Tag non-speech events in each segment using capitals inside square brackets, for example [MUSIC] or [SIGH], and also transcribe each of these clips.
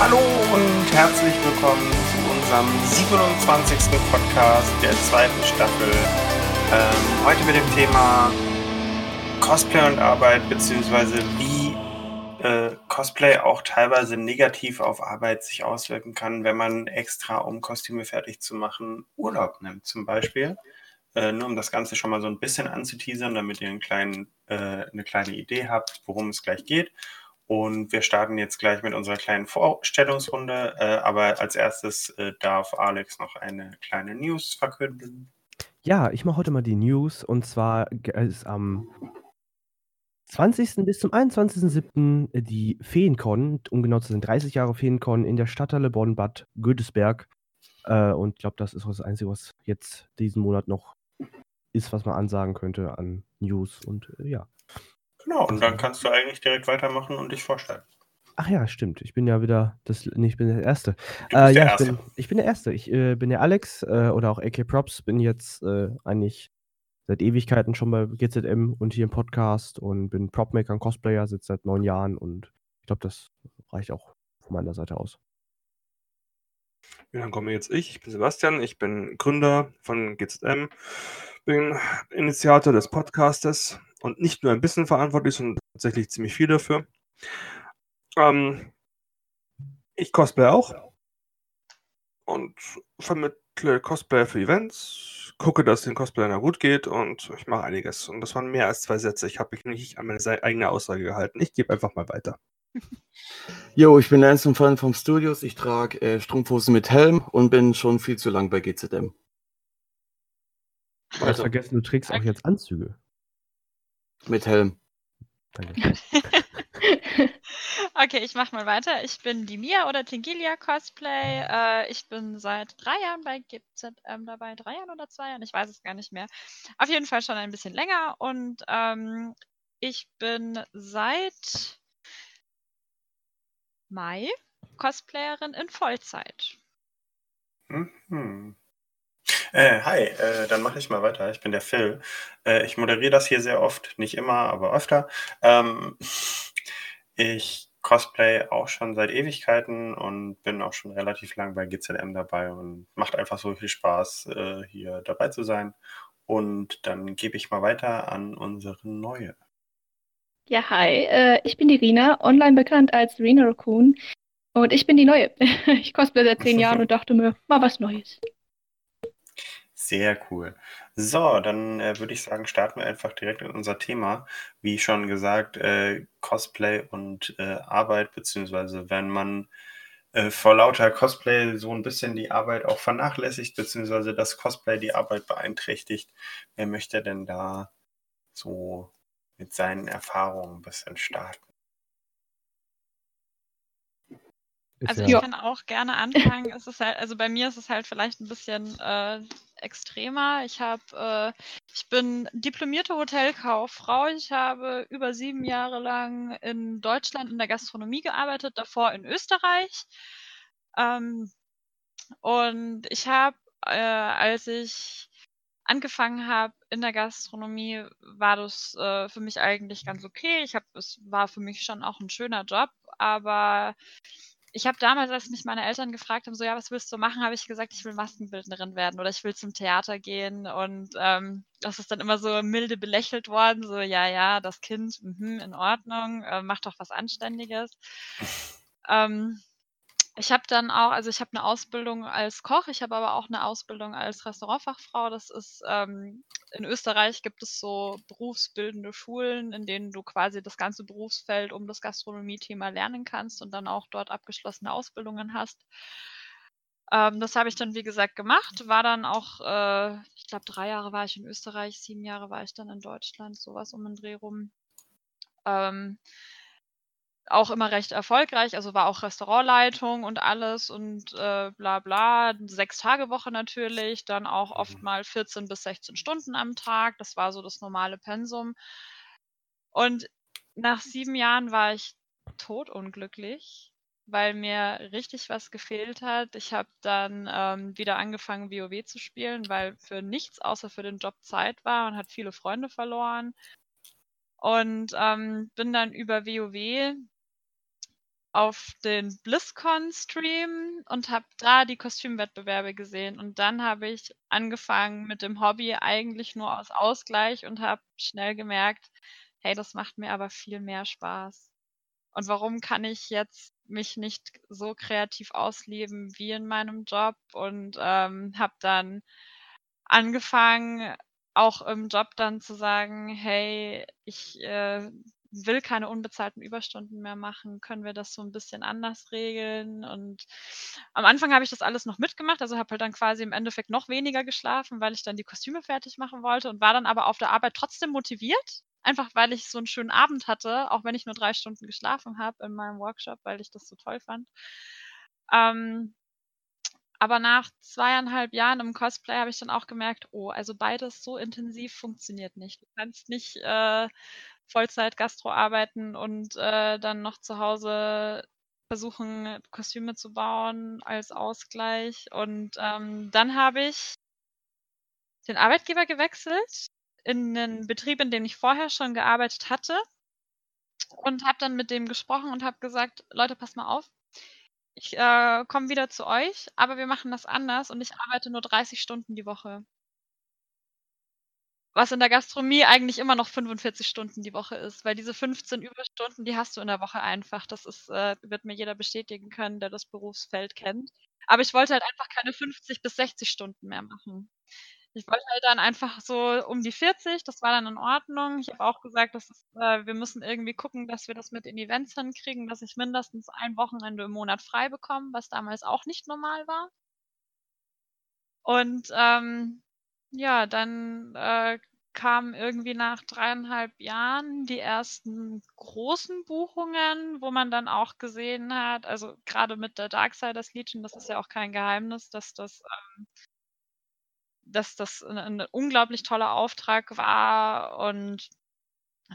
Hallo und herzlich willkommen zu unserem 27. Podcast der zweiten Staffel. Ähm, heute mit dem Thema Cosplay und Arbeit, beziehungsweise wie äh, Cosplay auch teilweise negativ auf Arbeit sich auswirken kann, wenn man extra, um Kostüme fertig zu machen, Urlaub nimmt zum Beispiel. Äh, nur um das Ganze schon mal so ein bisschen anzuteasern, damit ihr einen kleinen, äh, eine kleine Idee habt, worum es gleich geht. Und wir starten jetzt gleich mit unserer kleinen Vorstellungsrunde. Äh, aber als erstes äh, darf Alex noch eine kleine News verkünden. Ja, ich mache heute mal die News. Und zwar ist am 20. bis zum 21.07. die Feencon, um genau zu sein, 30 Jahre Feencon in der Stadthalle Bonn-Bad Gödesberg. Äh, und ich glaube, das ist das Einzige, was jetzt diesen Monat noch ist, was man ansagen könnte an News. Und äh, ja. Genau, und dann kannst du eigentlich direkt weitermachen und dich vorstellen. Ach ja, stimmt. Ich bin ja wieder das. Nee, ich bin der Erste. Du Äh, der ja, ich Erste. bin, ich bin der Erste. Ich äh, bin der Alex äh, oder auch AK Props. Bin jetzt äh, eigentlich seit Ewigkeiten schon bei GZM und hier im Podcast und bin Propmaker und Cosplayer, sitze seit neun Jahren und ich glaube, das reicht auch von meiner Seite aus. Ja, dann komme jetzt ich. Ich bin Sebastian, ich bin Gründer von GZM, bin Initiator des Podcastes und nicht nur ein bisschen verantwortlich, sondern tatsächlich ziemlich viel dafür. Ähm, ich cosplay auch und vermittle Cosplay für Events, gucke, dass es den Cosplayern gut geht und ich mache einiges. Und das waren mehr als zwei Sätze. Ich habe mich nicht an meine eigene Aussage gehalten. Ich gebe einfach mal weiter. [LAUGHS] Jo, ich bin Lance und Fan vom Studios. Ich trage äh, Strumpfhosen mit Helm und bin schon viel zu lang bei GZM. Du hast vergessen, du trägst auch jetzt Anzüge. Mit Helm. Danke. [LAUGHS] Okay, ich mach mal weiter. Ich bin die Mia oder Tingilia Cosplay. Äh, ich bin seit drei Jahren bei GZM dabei. Drei Jahren oder zwei Jahren? Ich weiß es gar nicht mehr. Auf jeden Fall schon ein bisschen länger. Und ähm, ich bin seit Mai Cosplayerin in Vollzeit. Mhm. Äh, hi, äh, dann mache ich mal weiter. Ich bin der Phil. Äh, ich moderiere das hier sehr oft, nicht immer, aber öfter. Ähm, ich cosplay auch schon seit Ewigkeiten und bin auch schon relativ lang bei GZM dabei und macht einfach so viel Spaß, äh, hier dabei zu sein. Und dann gebe ich mal weiter an unsere neue. Ja, hi, äh, ich bin die Rina, online bekannt als Rina Raccoon. Und ich bin die Neue. [LAUGHS] Ich cosplay seit zehn Jahren und dachte mir, mal was Neues. Sehr cool. So, dann äh, würde ich sagen, starten wir einfach direkt in unser Thema. Wie schon gesagt, äh, Cosplay und äh, Arbeit, beziehungsweise wenn man äh, vor lauter Cosplay so ein bisschen die Arbeit auch vernachlässigt, beziehungsweise das Cosplay die Arbeit beeinträchtigt. Wer möchte denn da so mit seinen Erfahrungen ein bisschen starten? Also ich kann auch gerne anfangen. Es ist halt, also bei mir ist es halt vielleicht ein bisschen äh, extremer. Ich habe, äh, ich bin diplomierte Hotelkauffrau. Ich habe über sieben Jahre lang in Deutschland in der Gastronomie gearbeitet, davor in Österreich. Ähm, und ich habe, äh, als ich angefangen habe in der Gastronomie, war das äh, für mich eigentlich ganz okay. Ich habe, es war für mich schon auch ein schöner Job, aber ich habe damals, als mich meine Eltern gefragt haben, so ja, was willst du machen, habe ich gesagt, ich will Maskenbildnerin werden oder ich will zum Theater gehen. Und ähm, das ist dann immer so milde belächelt worden, so ja, ja, das Kind, mhm, in Ordnung, äh, mach doch was Anständiges. Ähm, ich habe dann auch, also ich habe eine Ausbildung als Koch, ich habe aber auch eine Ausbildung als Restaurantfachfrau. Das ist ähm, in Österreich gibt es so berufsbildende Schulen, in denen du quasi das ganze Berufsfeld um das Gastronomie-Thema lernen kannst und dann auch dort abgeschlossene Ausbildungen hast. Ähm, das habe ich dann, wie gesagt, gemacht. War dann auch, äh, ich glaube, drei Jahre war ich in Österreich, sieben Jahre war ich dann in Deutschland, sowas um den Dreh rum. Ähm, auch immer recht erfolgreich, also war auch Restaurantleitung und alles und äh, bla bla. Sechs Tage Woche natürlich, dann auch oft mal 14 bis 16 Stunden am Tag. Das war so das normale Pensum. Und nach sieben Jahren war ich totunglücklich, weil mir richtig was gefehlt hat. Ich habe dann ähm, wieder angefangen, WoW zu spielen, weil für nichts außer für den Job Zeit war und hat viele Freunde verloren. Und ähm, bin dann über WoW auf den BlizzCon-Stream und habe da die Kostümwettbewerbe gesehen. Und dann habe ich angefangen mit dem Hobby eigentlich nur aus Ausgleich und habe schnell gemerkt, hey, das macht mir aber viel mehr Spaß. Und warum kann ich jetzt mich nicht so kreativ ausleben wie in meinem Job? Und ähm, habe dann angefangen, auch im Job dann zu sagen, hey, ich äh, will keine unbezahlten Überstunden mehr machen, können wir das so ein bisschen anders regeln? Und am Anfang habe ich das alles noch mitgemacht, also habe halt dann quasi im Endeffekt noch weniger geschlafen, weil ich dann die Kostüme fertig machen wollte und war dann aber auf der Arbeit trotzdem motiviert, einfach weil ich so einen schönen Abend hatte, auch wenn ich nur drei Stunden geschlafen habe in meinem Workshop, weil ich das so toll fand. Ähm, aber nach zweieinhalb Jahren im Cosplay habe ich dann auch gemerkt, oh, also beides so intensiv funktioniert nicht. Du kannst nicht äh, Vollzeit-Gastro arbeiten und äh, dann noch zu Hause versuchen, Kostüme zu bauen als Ausgleich. Und ähm, dann habe ich den Arbeitgeber gewechselt in einen Betrieb, in dem ich vorher schon gearbeitet hatte und habe dann mit dem gesprochen und habe gesagt, Leute, passt mal auf, ich äh, komme wieder zu euch, aber wir machen das anders und ich arbeite nur 30 Stunden die Woche. Was in der Gastronomie eigentlich immer noch 45 Stunden die Woche ist, weil diese 15 Überstunden, die hast du in der Woche einfach. Das ist, äh, wird mir jeder bestätigen können, der das Berufsfeld kennt. Aber ich wollte halt einfach keine 50 bis 60 Stunden mehr machen. Ich wollte halt dann einfach so um die 40, das war dann in Ordnung. Ich habe auch gesagt, dass es, äh, wir müssen irgendwie gucken, dass wir das mit den Events hinkriegen, dass ich mindestens ein Wochenende im Monat frei bekomme, was damals auch nicht normal war. Und ähm, ja, dann äh, kamen irgendwie nach dreieinhalb Jahren die ersten großen Buchungen, wo man dann auch gesehen hat, also gerade mit der Darksiders Legion, das ist ja auch kein Geheimnis, dass das ähm, dass das ein, ein unglaublich toller Auftrag war und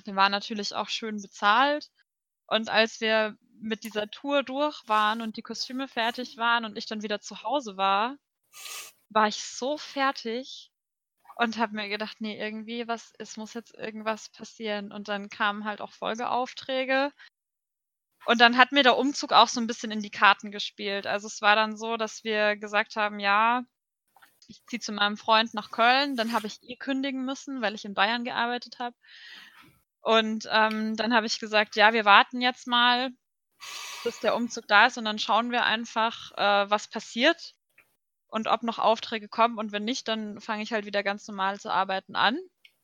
der war natürlich auch schön bezahlt. Und als wir mit dieser Tour durch waren und die Kostüme fertig waren und ich dann wieder zu Hause war, war ich so fertig und habe mir gedacht, nee, irgendwie was, es muss jetzt irgendwas passieren. Und dann kamen halt auch Folgeaufträge. Und dann hat mir der Umzug auch so ein bisschen in die Karten gespielt. Also es war dann so, dass wir gesagt haben, ja, ich ziehe zu meinem Freund nach Köln, dann habe ich eh kündigen müssen, weil ich in Bayern gearbeitet habe. Und ähm, dann habe ich gesagt, ja, wir warten jetzt mal, bis der Umzug da ist und dann schauen wir einfach, äh, was passiert und ob noch Aufträge kommen. Und wenn nicht, dann fange ich halt wieder ganz normal zu arbeiten an,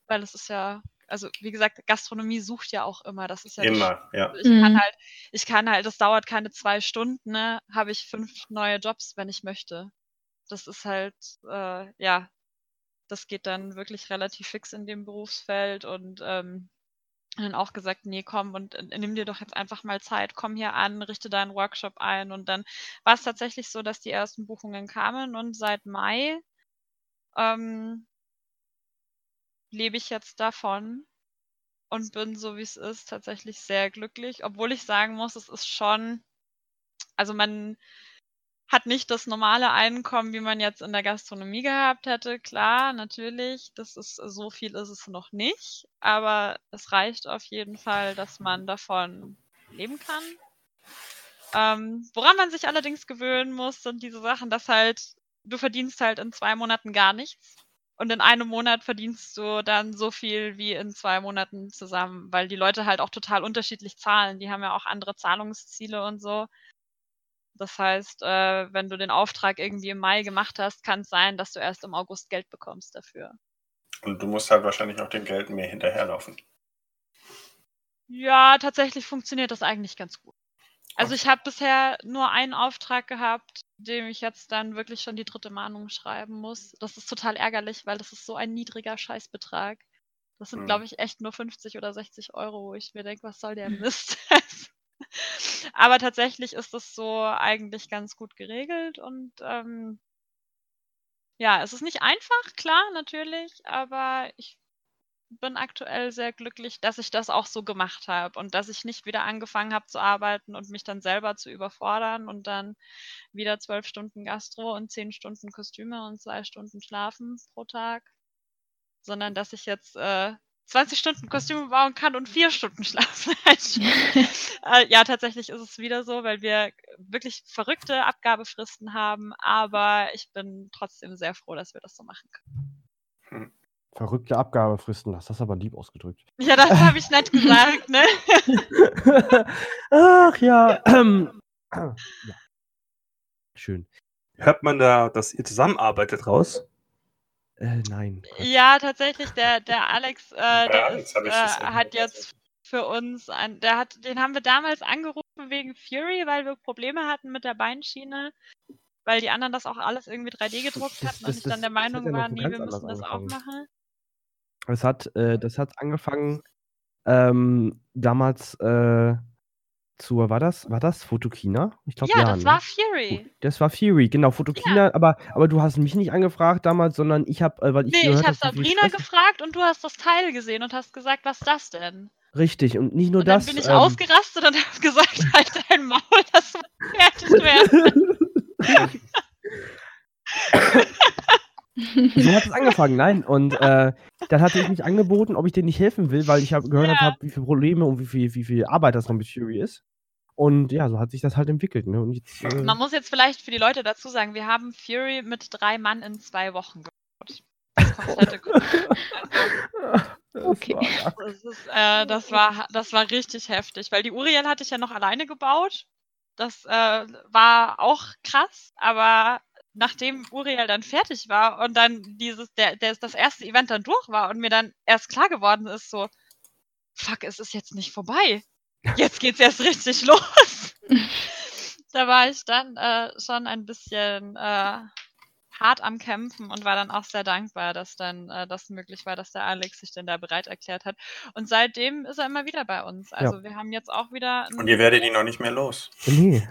weil es ist ja, also wie gesagt, Gastronomie sucht ja auch immer. Das ist ja immer, nicht, ja. Ich mhm. kann halt, ich kann halt, das dauert keine zwei Stunden, ne, habe ich fünf neue Jobs, wenn ich möchte das ist halt, äh, ja, das geht dann wirklich relativ fix in dem Berufsfeld und ähm, dann auch gesagt, nee, komm und äh, nimm dir doch jetzt einfach mal Zeit, komm hier an, richte deinen Workshop ein. Und dann war es tatsächlich so, dass die ersten Buchungen kamen und seit Mai ähm, lebe ich jetzt davon und bin, so wie es ist, tatsächlich sehr glücklich, obwohl ich sagen muss, es ist schon, also man hat nicht das normale Einkommen, wie man jetzt in der Gastronomie gehabt hätte. Klar, natürlich, das ist so viel ist es noch nicht, aber es reicht auf jeden Fall, dass man davon leben kann. Ähm, woran man sich allerdings gewöhnen muss, sind diese Sachen, dass halt du verdienst halt in zwei Monaten gar nichts und in einem Monat verdienst du dann so viel wie in zwei Monaten zusammen, weil die Leute halt auch total unterschiedlich zahlen. Die haben ja auch andere Zahlungsziele und so. Das heißt, äh, wenn du den Auftrag irgendwie im Mai gemacht hast, kann es sein, dass du erst im August Geld bekommst dafür. Und du musst halt wahrscheinlich auch dem Geld mehr hinterherlaufen. Ja, tatsächlich funktioniert das eigentlich ganz gut. Also ich habe bisher nur einen Auftrag gehabt, dem ich jetzt dann wirklich schon die dritte Mahnung schreiben muss. Das ist total ärgerlich, weil das ist so ein niedriger Scheißbetrag. Das sind, hm. glaube ich, echt nur 50 oder 60 Euro, wo ich mir denke, was soll der [LAUGHS] Mist? [LAUGHS] Aber tatsächlich ist es so eigentlich ganz gut geregelt und ähm, ja, es ist nicht einfach, klar, natürlich, aber ich bin aktuell sehr glücklich, dass ich das auch so gemacht habe und dass ich nicht wieder angefangen habe zu arbeiten und mich dann selber zu überfordern und dann wieder zwölf Stunden Gastro und zehn Stunden Kostüme und zwei Stunden Schlafen pro Tag, sondern dass ich jetzt äh, 20 Stunden Kostüme bauen kann und vier Stunden schlafen. [LAUGHS] [LAUGHS] äh, ja, tatsächlich ist es wieder so, weil wir wirklich verrückte Abgabefristen haben, aber ich bin trotzdem sehr froh, dass wir das so machen können. Verrückte Abgabefristen, das hast du aber lieb ausgedrückt. [LAUGHS] Ja, das habe ich nett gesagt, ne? Ach ja. [CLEARS THROAT] ja. Schön. Hört man da, dass ihr zusammenarbeitet raus? Äh, nein. Ja, tatsächlich, der, der Alex, äh, der Alex ist, äh, hat jetzt für uns, ein, der hat, den haben wir damals angerufen wegen Fury, weil wir Probleme hatten mit der Beinschiene, weil die anderen das auch alles irgendwie 3D gedruckt Das- hatten das- und ich das- dann der das Meinung war, nee, wir müssen das auch angefangen. machen. Es hat, äh, das hat angefangen ähm, damals äh, zur, war das, war das Fotokina? Ich glaube Ja, ja. das ne? war Fury. Das war Fury, genau, Fotokina, aber, aber du hast mich nicht angefragt damals, sondern ich habe, äh, weil ich Nee, gehört ich habe Sabrina gefragt und du hast das Teil gesehen und hast gesagt, was ist das denn? Richtig, und nicht nur und dann das. bin ich ähm, ausgerastet und [LAUGHS] habe gesagt, halt dein Maul, das muss fertig werden. [LAUGHS] so hat es angefangen, nein. Und äh, dann hatte ich mich angeboten, ob ich denen nicht helfen will, weil ich hab, gehört Ja. habe, wie viele Probleme und wie viel, wie viel Arbeit das noch mit Fury ist. Und ja, so hat sich das halt entwickelt. Ne? Und jetzt, äh, Man muss jetzt vielleicht für die Leute dazu sagen, wir haben Fury mit drei Mann in zwei Wochen gebaut. Das komplette [LAUGHS] Okay. ja. Das, ist, äh, das, war, das war richtig heftig, weil die Uriel hatte ich ja noch alleine gebaut. Das äh, war auch krass, aber nachdem Uriel dann fertig war und dann dieses, der, der, das erste Event dann durch war und mir dann erst klar geworden ist, so, fuck, es ist jetzt nicht vorbei. Jetzt geht's erst richtig [LAUGHS] los. [LAUGHS] da war ich dann äh, schon ein bisschen äh, hart am Kämpfen und war dann auch sehr dankbar, dass dann äh, das möglich war, dass der Alex sich denn da bereit erklärt hat. Und seitdem ist er immer wieder bei uns. Also wir haben jetzt auch wieder. Und ihr werdet ihn noch nicht mehr los. Nee,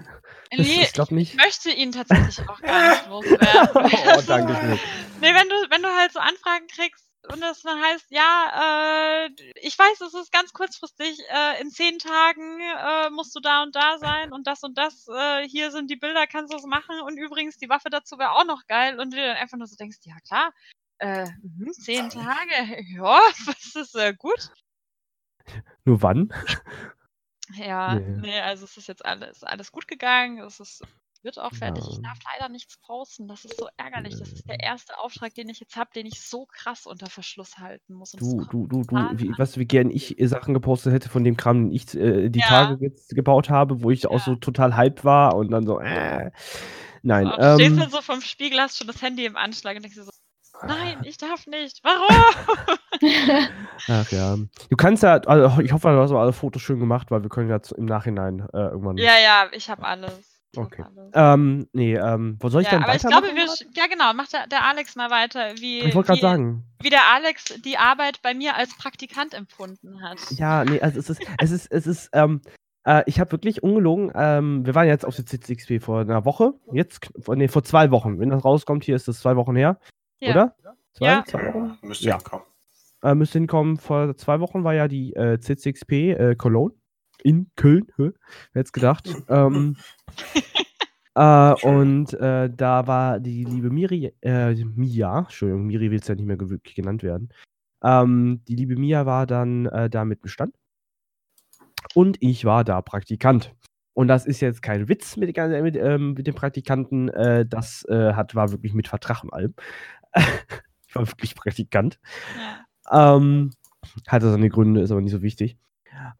Nee, ich glaube nicht. ich möchte ihn tatsächlich auch gar nicht [LAUGHS] loswerden. Oh, danke schön. Nee, wenn du, wenn du halt so Anfragen kriegst und das dann heißt, ja, äh, ich weiß, es ist ganz kurzfristig, äh, in zehn Tagen äh, musst du da und da sein und das und das, äh, hier sind die Bilder, kannst du es machen und übrigens die Waffe dazu wäre auch noch geil und du dann einfach nur so denkst, ja klar, äh, mhm, zehn Tage, [LAUGHS] ja, das ist äh, gut. Nur wann? Ja, Nee. nee, also es ist jetzt alles, alles gut gegangen, es ist, wird auch fertig. Ich Ja. darf leider nichts posten, das ist so ärgerlich. Das ist der erste Auftrag, den ich jetzt habe, den ich so krass unter Verschluss halten muss. Du, du, du, du, wie, was, wie gern ich äh, Sachen gepostet hätte von dem Kram, den ich äh, die Ja. Tage jetzt gebaut habe, wo ich auch Ja. so total hype war und dann so, äh. Nein, Und du stehst ähm, dann so vom Spiegel, hast schon das Handy im Anschlag und denkst dir so, nein, ich darf nicht. Warum? [LAUGHS] ach ja. Du kannst ja, also ich hoffe, du hast auch alle Fotos schön gemacht, weil wir können ja im Nachhinein äh, irgendwann. ja, ja, ich habe alles. Okay. Ähm, nee, ähm, wo soll ich Ja, denn aber ich glaube, weitermachen wir, ja genau, macht der, der Alex mal weiter, wie, Ich wollte gerade wie, sagen. wie der Alex die Arbeit bei mir als Praktikant empfunden hat. Ja, nee, also es ist, es ist, es ist, ähm, äh, ich habe wirklich ungelogen, ähm, wir waren jetzt auf der CCXP vor einer Woche, jetzt, nee, vor zwei Wochen. Wenn das rauskommt, hier ist das zwei Wochen her, Ja. oder? Zwei, Ja. zwei Wochen? Müsste Ja. hinkommen. Äh, müsste hinkommen, vor zwei Wochen war ja die äh, CCXP äh, Cologne in Köln, hä? wer hätte gedacht. [LAUGHS] ähm, äh, und äh, da war die liebe Miri, äh, Mia, Entschuldigung, Miri will es ja nicht mehr wirklich genannt werden. Ähm, die liebe Mia war dann äh, da mit dem Stand und ich war da Praktikant. Und das ist jetzt kein Witz mit, den ganzen- mit, ähm, mit dem Praktikanten, äh, das äh, hat, war wirklich mit Vertrag und allem. [LAUGHS] ich war wirklich Praktikant. Ja. Ähm, hatte seine Gründe, ist aber nicht so wichtig.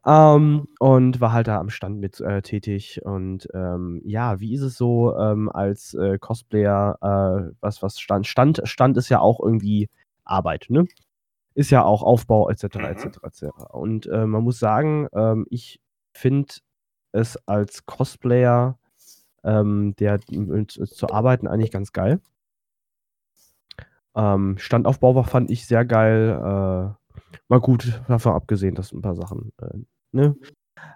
Ähm, und war halt da am Stand mit äh, tätig. Und ähm, ja, wie ist es so ähm, als äh, Cosplayer, äh, was, was Stand, Stand, Stand ist ja auch irgendwie Arbeit, ne? Ist ja auch Aufbau, etc., Mhm. etc., etc. Und äh, man muss sagen, ähm, ich finde es als Cosplayer, ähm, der äh, zu, arbeiten, eigentlich ganz geil. Ähm, Standaufbau war, fand ich sehr geil. Mal gut, davon abgesehen, dass ein paar Sachen, äh, ne?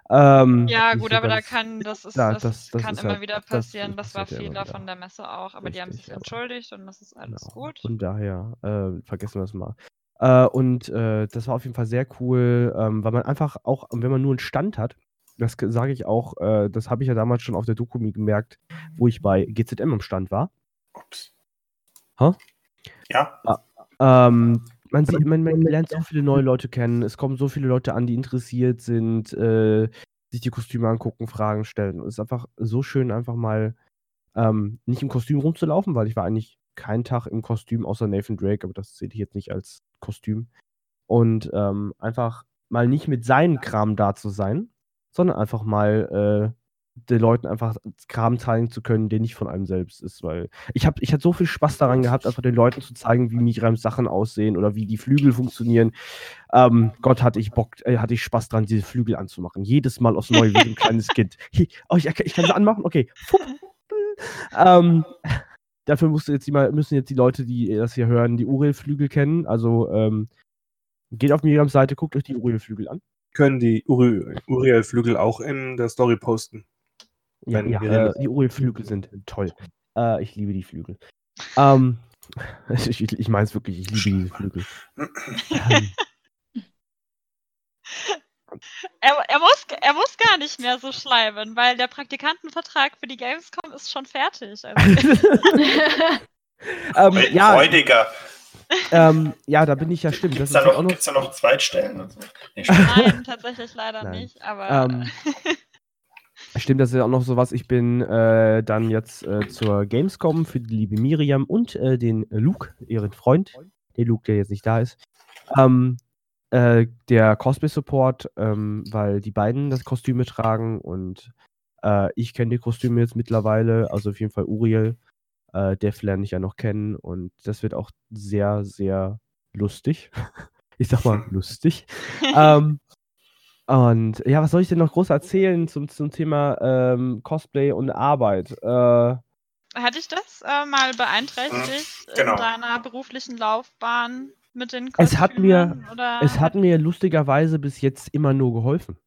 Ähm, Ja, gut, so aber da kann, das ist, Ja, das, das- das kann ist immer halt- wieder das passieren. Das, war Fehler wieder. von der Messe auch, aber die haben Richtig, sich entschuldigt und das ist alles Genau. gut. Von daher, äh, vergessen wir es mal. Äh, und äh, das war auf jeden Fall sehr cool, ähm, weil man einfach auch, wenn man nur einen Stand hat, das sage ich auch, äh, das habe ich ja damals schon auf der Doku gemerkt, wo ich bei GZM am Stand war. Ups. Hä? Ja, Ähm, man sieht, man, man lernt so viele neue Leute kennen. Es kommen so viele Leute an, die interessiert sind, äh, sich die Kostüme angucken, Fragen stellen. Und es ist einfach so schön, einfach mal ähm, nicht im Kostüm rumzulaufen, weil ich war eigentlich keinen Tag im Kostüm außer Nathan Drake, aber das sehe ich jetzt nicht als Kostüm. Und ähm, einfach mal nicht mit seinem Kram da zu sein, sondern einfach mal äh, den Leuten einfach Kram zeigen zu können, der nicht von einem selbst ist, weil ich habe ich hatte so viel Spaß daran gehabt, einfach den Leuten zu zeigen, wie Miriams Sachen aussehen oder wie die Flügel funktionieren. Ähm, Gott hatte ich Bock, äh, hatte ich Spaß dran, diese Flügel anzumachen. Jedes Mal aufs Neue wie ein kleines Kind. [LAUGHS] Hey, oh, ich, ich, kann sie anmachen, okay. ähm, dafür musste jetzt die, müssen jetzt die Leute, die das hier hören, die Uriel-Flügel kennen. Also ähm, geht auf Miriams Seite, guckt euch die Uriel-Flügel an. Können die Uriel-Flügel auch in der Story posten? Ja, ja äh, die Uriel-Flügel sind toll. Äh, ich liebe die Flügel. Ähm, [LAUGHS] ich ich meine es wirklich, ich liebe diese Flügel. ähm, er, er, muss, er muss gar nicht mehr so schleimen, weil der Praktikantenvertrag für die Gamescom ist schon fertig. Also. [LAUGHS] ähm, ja, Freudiger. Ähm, ja, da bin ich ja stimmt. Gibt es da, noch, noch... da noch Zweitstellen? Nee, Nein, tatsächlich leider Nein. nicht. Aber ähm, [LAUGHS] Stimmt, das ist ja auch noch so was. Ich bin äh, dann jetzt äh, zur Gamescom für die liebe Miriam und äh, den Luke, ihren Freund, der Luke, der jetzt nicht da ist. Ähm, äh, der Cosplay-Support, ähm, weil die beiden das Kostüme tragen und äh, ich kenne die Kostüme jetzt mittlerweile, also auf jeden Fall Uriel. Äh, Def lerne ich ja noch kennen und das wird auch sehr, sehr lustig. [LAUGHS] ich sag mal [LAUGHS] lustig. ähm, und ja, was soll ich denn noch groß erzählen zum, zum Thema ähm, Cosplay und Arbeit? Äh, Hat dich das äh, mal beeinträchtigt genau. in deiner beruflichen Laufbahn mit den Kostümen? Es hat mir, es hat mir lustigerweise bis jetzt immer nur geholfen.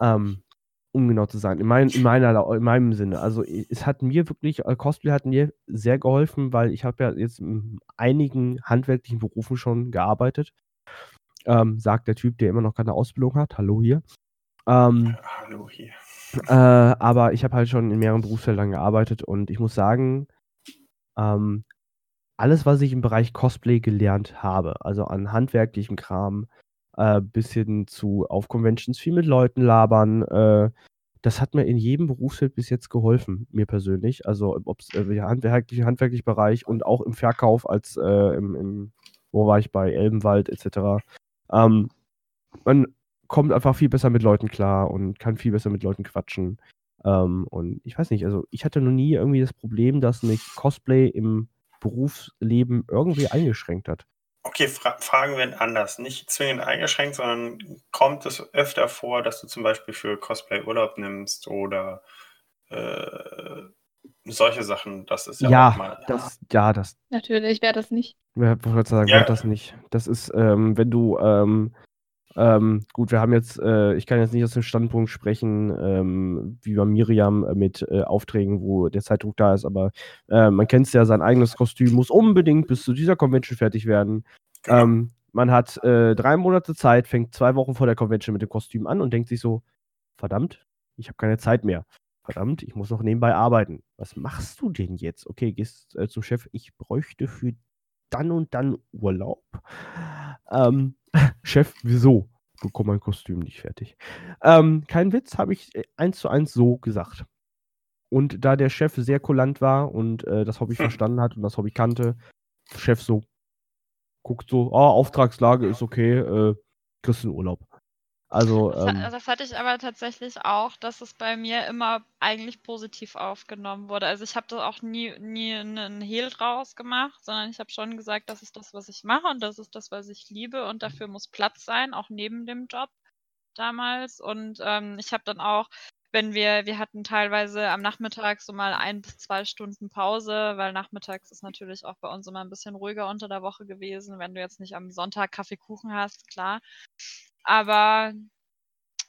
Ähm, um genau zu sein, in, mein, in, meiner, in meinem Sinne. Also es hat mir wirklich, äh, Cosplay hat mir sehr geholfen, weil ich habe ja jetzt in einigen handwerklichen Berufen schon gearbeitet ähm, sagt der Typ, der immer noch keine Ausbildung hat. Hallo hier. Ähm, Hallo hier. Äh, aber ich habe halt schon in mehreren Berufsfeldern gearbeitet und ich muss sagen, ähm, alles, was ich im Bereich Cosplay gelernt habe, also an handwerklichem Kram, äh, bis hin zu auf Conventions viel mit Leuten labern, äh, das hat mir in jedem Berufsfeld bis jetzt geholfen, mir persönlich. Also ob es äh, handwerklich, handwerklichen Bereich und auch im Verkauf als äh, im, im, wo war ich bei Elbenwald etc. Ähm, man kommt einfach viel besser mit Leuten klar und kann viel besser mit Leuten quatschen. Ähm, und ich weiß nicht, also ich hatte noch nie irgendwie das Problem, dass mich Cosplay im Berufsleben irgendwie eingeschränkt hat. Okay, fra fragen wir anders. Nicht zwingend eingeschränkt, sondern kommt es öfter vor, dass du zum Beispiel für Cosplay Urlaub nimmst oder äh, solche Sachen? Das ist ja, ja auch mal. Das, ja, das. Natürlich wäre das nicht. Wer wollte sagen, ja. das nicht. Das ist, ähm, wenn du, ähm, ähm, gut, wir haben jetzt, äh, ich kann jetzt nicht aus dem Standpunkt sprechen, ähm, wie bei Miriam äh, mit äh, Aufträgen, wo der Zeitdruck da ist, aber äh, man kennt es ja, sein eigenes Kostüm muss unbedingt bis zu dieser Convention fertig werden. Genau. Ähm, man hat äh, drei Monate Zeit, fängt zwei Wochen vor der Convention mit dem Kostüm an und denkt sich so, verdammt, ich habe keine Zeit mehr. Verdammt, ich muss noch nebenbei arbeiten. Was machst du denn jetzt? Okay, gehst äh, zum Chef, ich bräuchte für dann und dann Urlaub. Ähm, [LAUGHS] Chef, wieso? Bekomme mein Kostüm nicht fertig. Ähm, kein Witz, habe ich äh, eins zu eins so gesagt. Und da der Chef sehr kulant war und äh, das Hobby hm. verstanden hat und das Hobby kannte, Chef so guckt so, oh, Auftragslage ist okay, äh, kriegst du einen Urlaub. Also, das, ähm, das, hatte ich aber tatsächlich auch, dass es bei mir immer eigentlich positiv aufgenommen wurde. Also ich habe da auch nie, nie einen Hehl draus gemacht, sondern ich habe schon gesagt, das ist das, was ich mache und das ist das, was ich liebe und dafür muss Platz sein, auch neben dem Job damals. Und ähm, ich habe dann auch, wenn wir, wir hatten teilweise am Nachmittag so mal ein bis zwei Stunden Pause, weil nachmittags ist natürlich auch bei uns immer ein bisschen ruhiger unter der Woche gewesen, wenn du jetzt nicht am Sonntag Kaffeekuchen hast, klar. Aber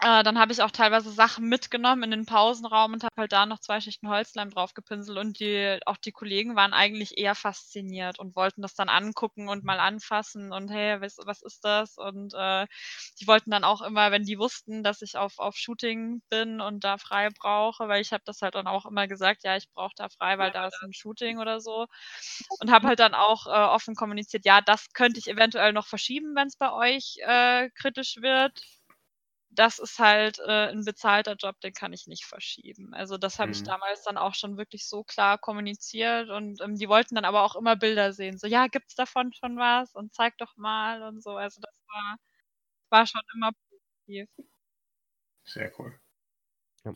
Äh, dann habe ich auch teilweise Sachen mitgenommen in den Pausenraum und habe halt da noch zwei Schichten Holzleim drauf gepinselt und die auch die Kollegen waren eigentlich eher fasziniert und wollten das dann angucken und mal anfassen und hey, was, was ist das? Und äh, die wollten dann auch immer, wenn die wussten, dass ich auf, auf Shooting bin und da frei brauche, weil ich habe das halt dann auch immer gesagt, ja, ich brauche da frei, weil da ist ein Shooting oder so. Und habe halt dann auch äh, offen kommuniziert, ja, das könnte ich eventuell noch verschieben, wenn es bei euch äh, kritisch wird das ist halt äh, ein bezahlter Job, den kann ich nicht verschieben. Also das habe ich Mhm. damals dann auch schon wirklich so klar kommuniziert und ähm, die wollten dann aber auch immer Bilder sehen. So, ja, gibt's davon schon was? Und zeig doch mal und so. Also das war, war schon immer positiv. Sehr cool. Ja.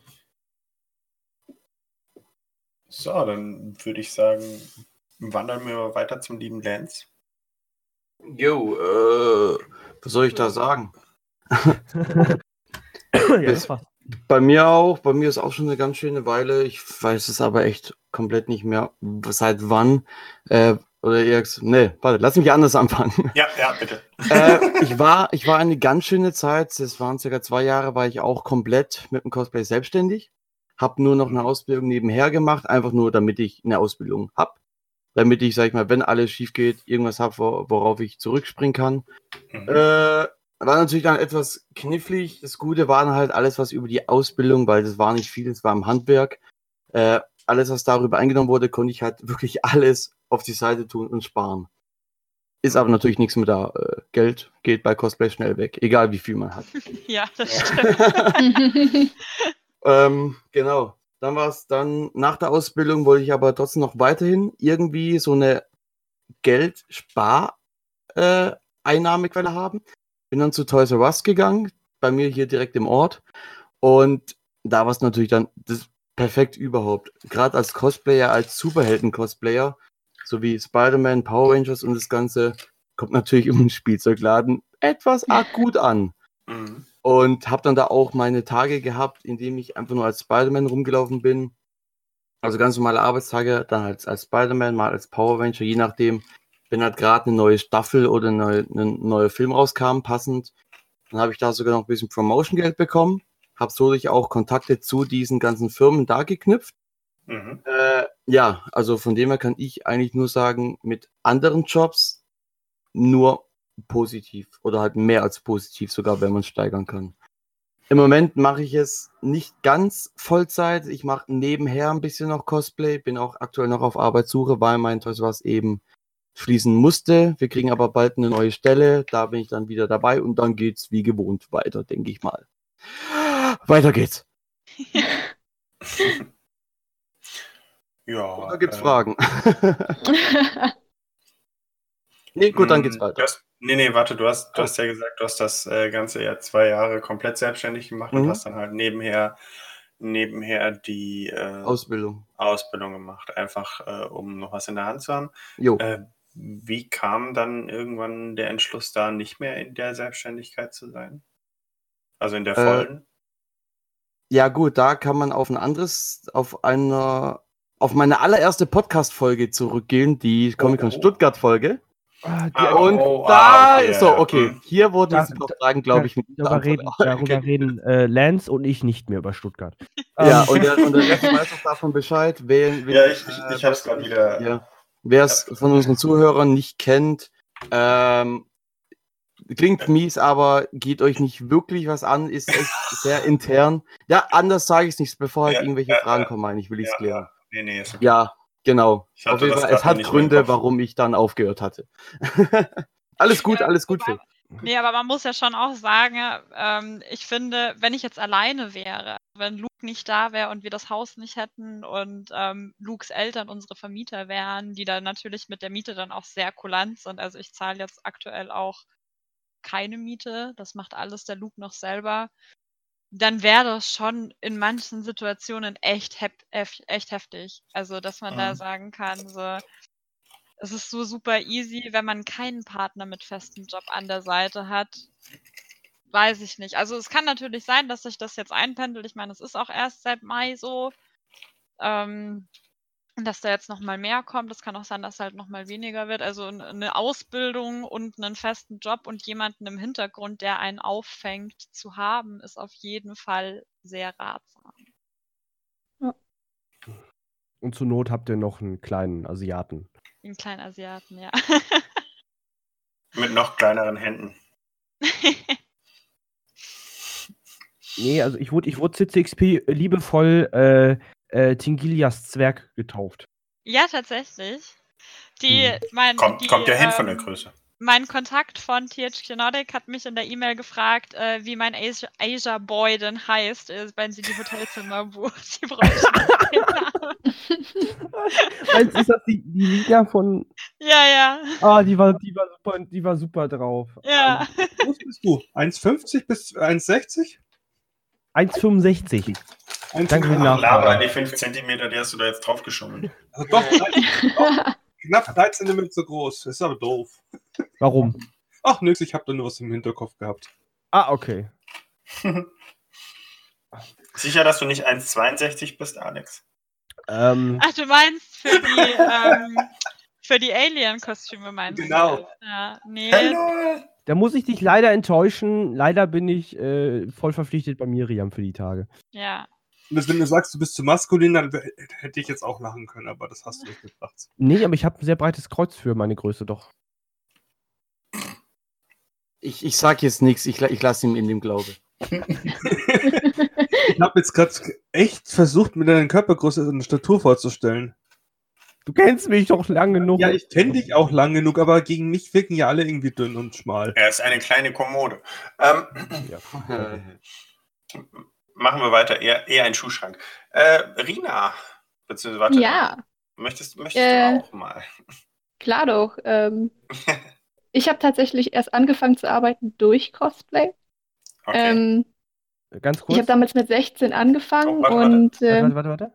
So, dann würde ich sagen, wandern wir weiter zum lieben Lance. Jo, äh, was soll ich da sagen? [LAUGHS] [LAUGHS] ja, war's. Bei mir auch, bei mir ist auch schon eine ganz schöne Weile. Ich weiß es aber echt komplett nicht mehr, seit wann. Äh, oder eher, ges- nee, warte, lass mich anders anfangen. Ja, ja, bitte. äh, ich war, ich war eine ganz schöne Zeit, das waren circa zwei Jahre, war ich auch komplett mit dem Cosplay selbstständig. Hab nur noch eine Ausbildung nebenher gemacht, einfach nur, damit ich eine Ausbildung hab. Damit ich, sag ich mal, wenn alles schief geht, irgendwas hab, wo, worauf ich zurückspringen kann. Mhm. Äh, war natürlich dann etwas knifflig. Das Gute war dann halt alles, was über die Ausbildung, weil das war nicht viel, das war im Handwerk. Äh, alles, was darüber eingenommen wurde, konnte ich halt [LAUGHS] wirklich alles auf die Seite tun und sparen. Ist aber natürlich nichts mehr da. Äh, Geld geht bei Cosplay schnell weg, egal wie viel man hat. [LAUGHS] Ja, das stimmt. [LAUGHS] ähm, genau. Dann war es dann, nach der Ausbildung wollte ich aber trotzdem noch weiterhin irgendwie so eine Geld-Spar-Einnahmequelle haben. Bin dann zu Toys R Us gegangen, bei mir hier direkt im Ort. Und da war es natürlich dann das perfekt überhaupt. Gerade als Cosplayer, als Superhelden-Cosplayer, so wie Spider-Man, Power Rangers und das Ganze, kommt natürlich [LAUGHS] im Spielzeugladen etwas arg gut an. Mhm. Und habe dann da auch meine Tage gehabt, in denen ich einfach nur als Spider-Man rumgelaufen bin. Also ganz normale Arbeitstage, dann halt als Spider-Man, mal als Power Ranger, je nachdem, wenn halt gerade eine neue Staffel oder ein neue, ein neuer Film rauskam, passend. Dann habe ich da sogar noch ein bisschen Promotion-Geld bekommen. Habe so durch auch Kontakte zu diesen ganzen Firmen da geknüpft. Mhm. Äh, ja, also von dem her kann ich eigentlich nur sagen, mit anderen Jobs nur positiv oder halt mehr als positiv sogar, wenn man steigern kann. Im Moment mache ich es nicht ganz Vollzeit. Ich mache nebenher ein bisschen noch Cosplay, bin auch aktuell noch auf Arbeitssuche, weil mein Toys was eben schließen musste. Wir kriegen aber bald eine neue Stelle, da bin ich dann wieder dabei und dann geht's wie gewohnt weiter, denke ich mal. Weiter geht's. [LAUGHS] Ja. Da gibt's äh, Fragen. [LAUGHS] nee, gut, dann geht's Mm, weiter. Hast, nee, nee, warte, du hast, du hast ja gesagt, du hast das äh, Ganze ja zwei Jahre komplett selbstständig gemacht und Mhm. hast dann halt nebenher, nebenher die äh, Ausbildung. Ausbildung gemacht, einfach äh, um noch was in der Hand zu haben. Jo. Äh, wie kam dann irgendwann der Entschluss da, nicht mehr in der Selbstständigkeit zu sein? Also in der Äh, vollen? Ja, gut, da kann man auf ein anderes, auf eine, auf meine allererste Podcast-Folge zurückgehen, die Comic Con Oh. Stuttgart-Folge. Ah, Ah, Und oh, da ah, okay, ist so, okay, hier wurden Da- jetzt ein paar Fragen, glaube ich, mit darüber reden, [LAUGHS] darüber Okay. reden äh, Lance und ich nicht mehr über Stuttgart. Ja, Ähm, und der, und der Rest [LAUGHS] weiß auch davon Bescheid. Wer, wer, Ja, ich, ich, äh, ich habe es gerade wieder. Ja. Wer es von unseren Zuhörern nicht kennt, ähm, klingt mies, aber geht euch nicht wirklich was an, ist echt sehr intern. Ja, anders sage ich es nicht, bevor halt Ja, irgendwelche ja, Fragen ja. kommen, eigentlich will ich es Ja, klären. Nee, nee, ist okay. Ja, genau. Ich Auf jeden Fall, es hat Gründe, warum ich dann aufgehört hatte. [LAUGHS] alles gut, alles gut. Phil. Nee, aber man muss ja schon auch sagen, ähm, ich finde, wenn ich jetzt alleine wäre, wenn Luke nicht da wäre und wir das Haus nicht hätten und ähm, Lukes Eltern unsere Vermieter wären, die dann natürlich mit der Miete dann auch sehr kulant sind. Also ich zahle jetzt aktuell auch keine Miete, das macht alles der Luke noch selber. Dann wäre das schon in manchen Situationen echt, hef echt heftig. Also, dass man da Mhm. sagen kann, so, es ist so super easy, wenn man keinen Partner mit festem Job an der Seite hat. Weiß ich nicht. Also es kann natürlich sein, dass sich das jetzt einpendelt. Ich meine, es ist auch erst seit Mai so. Ähm, dass da jetzt noch mal mehr kommt. Es kann auch sein, dass halt noch mal weniger wird. Also eine Ausbildung und einen festen Job und jemanden im Hintergrund, der einen auffängt, zu haben, ist auf jeden Fall sehr ratsam. Und zur Not habt ihr noch einen kleinen Asiaten. Wie ein kleiner Asiaten, ja. Mit noch kleineren Händen. [LAUGHS] Nee, also ich wurde, ich wurde CCXP liebevoll äh, äh, Tingilias Zwerg getauft. ja, tatsächlich. Die, Hm. mein, Kommt, die, kommt ja hin von der ähm, Größe. Mein Kontakt von THQ Nordic hat mich in der E-Mail gefragt, äh, wie mein Asia, Asia Boy denn heißt, äh, wenn sie die Hotelzimmer [LAUGHS] bucht. Namen. Meinst du, ist das die, die Liga von. Ja, ja, Ah, die war, die war super, die war super drauf. ja. Wie groß bist du? 1,50 bis 1,60? 1,65. Danke für die Nachfrage. die 5 cm, die hast du da jetzt draufgeschoben. Also doch, doch, knapp 3 cm so groß. Das ist aber doof. Warum? Ach nix, ich habe da nur was im Hinterkopf gehabt. Ah, okay. [LAUGHS] Sicher, dass du nicht 1,62 bist, Alex? Ähm, Ach, du meinst für die, ähm, [LAUGHS] für die Alien-Kostüme meinst Genau. du? Ja, nee. Hallo! da muss ich dich leider enttäuschen. Leider bin ich äh, voll verpflichtet bei Miriam für die Tage. Ja. Wenn du sagst, du bist zu maskulin, dann hätte ich jetzt auch lachen können, aber das hast du nicht gebracht. Nee, aber ich habe ein sehr breites Kreuz für meine Größe doch. Ich, ich sag jetzt nichts, ich, ich lasse ihm in dem Glaube. [LAUGHS] Ich habe jetzt gerade echt versucht, mir deine Körpergröße und Statur vorzustellen. Du kennst mich doch lang genug. Ja, ich kenne dich auch lang genug, aber gegen mich wirken ja alle irgendwie dünn und schmal. Er ist eine kleine Kommode. Ähm, Ja. [LAUGHS] machen wir weiter. Eher, eher ein Schuhschrank. Äh, Rina, beziehungsweise warte. Ja, Möchtest, möchtest Äh, du auch mal? klar doch. Ähm, [LAUGHS] ich habe tatsächlich erst angefangen zu arbeiten durch Cosplay. Okay. Ähm, Ganz ich kurz. habe damals mit 16 angefangen Oh, warte, und äh, Warte, warte, warte. warte.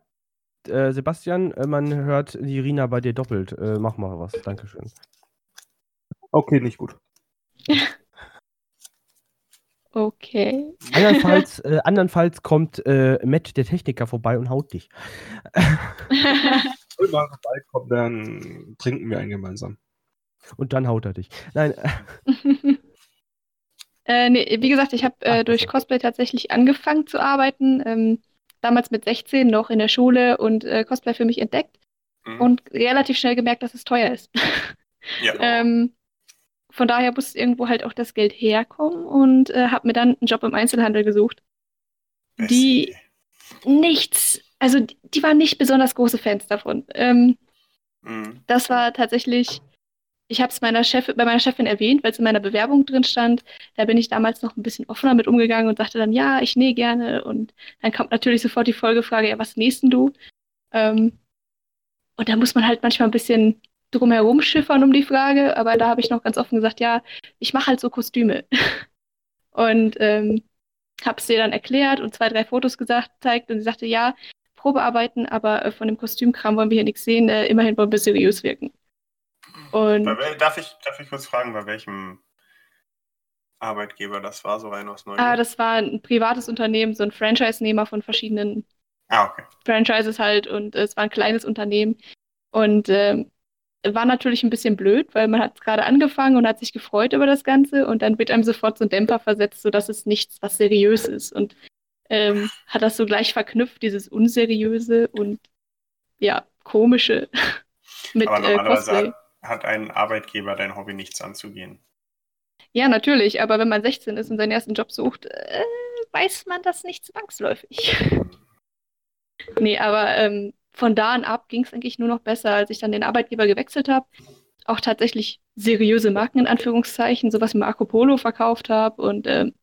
Äh, Sebastian, äh, man hört die Rina bei dir doppelt. Äh, mach mal was. Dankeschön. Okay, nicht gut. [LAUGHS] okay. Andernfalls, äh, andernfalls kommt äh, Matt, der Techniker, vorbei und haut dich. Wenn mal vorbeikommt, dann trinken wir einen gemeinsam. [LAUGHS] Und dann haut er dich. Nein, [LAUGHS] äh, nee, wie gesagt, ich habe äh, durch. Cosplay tatsächlich angefangen zu arbeiten. Ähm, damals mit 16 noch in der Schule und äh, Cosplay für mich entdeckt Mhm. und relativ schnell gemerkt, dass es teuer ist. ja. [LAUGHS] ähm, von daher muss irgendwo halt auch das Geld herkommen und äh, habe mir dann einen Job im Einzelhandel gesucht. die- Nichts, also die, die waren nicht besonders große Fans davon. Ähm, Mhm. das war tatsächlich, ich habe es bei meiner Chefin erwähnt, weil es in meiner Bewerbung drin stand. Da bin ich damals noch ein bisschen offener mit umgegangen und sagte dann, ja, ich nähe gerne. Und dann kommt natürlich sofort die Folgefrage, ja, was nähst du? Ähm, und da muss man halt manchmal ein bisschen drumherum schiffern um die Frage, aber da habe ich noch ganz offen gesagt, ja, ich mache halt so Kostüme. [LAUGHS] und ähm, habe es ihr dann erklärt und zwei, drei Fotos gesagt, zeigt und sie sagte, ja, Probearbeiten, aber äh, von dem Kostümkram wollen wir hier nichts sehen, äh, immerhin wollen wir seriös wirken. Und Bei darf, ich, darf ich kurz fragen, bei welchem Arbeitgeber das war, so rein aus Neugier? ah, das war ein privates Unternehmen, so ein Franchise-Nehmer von verschiedenen ah, okay. Franchises halt und äh, es war ein kleines Unternehmen und ähm, war natürlich ein bisschen blöd, weil man hat gerade angefangen und hat sich gefreut über das Ganze und dann wird einem sofort so ein Dämpfer versetzt, sodass es nichts, was seriös ist und ähm, hat das so gleich verknüpft, dieses Unseriöse und ja, Komische [LAUGHS] mit Aber äh, normalerweise Cosplay. hat, hat ein Arbeitgeber dein Hobby nichts anzugehen. Ja, natürlich, aber wenn man 16 ist und seinen ersten Job sucht, äh, weiß man das nicht zwangsläufig. [LAUGHS] Nee, aber ähm, von da an ab ging es eigentlich nur noch besser, als ich dann den Arbeitgeber gewechselt habe. Auch tatsächlich seriöse Marken in Anführungszeichen, sowas wie Marco Polo verkauft habe und ähm,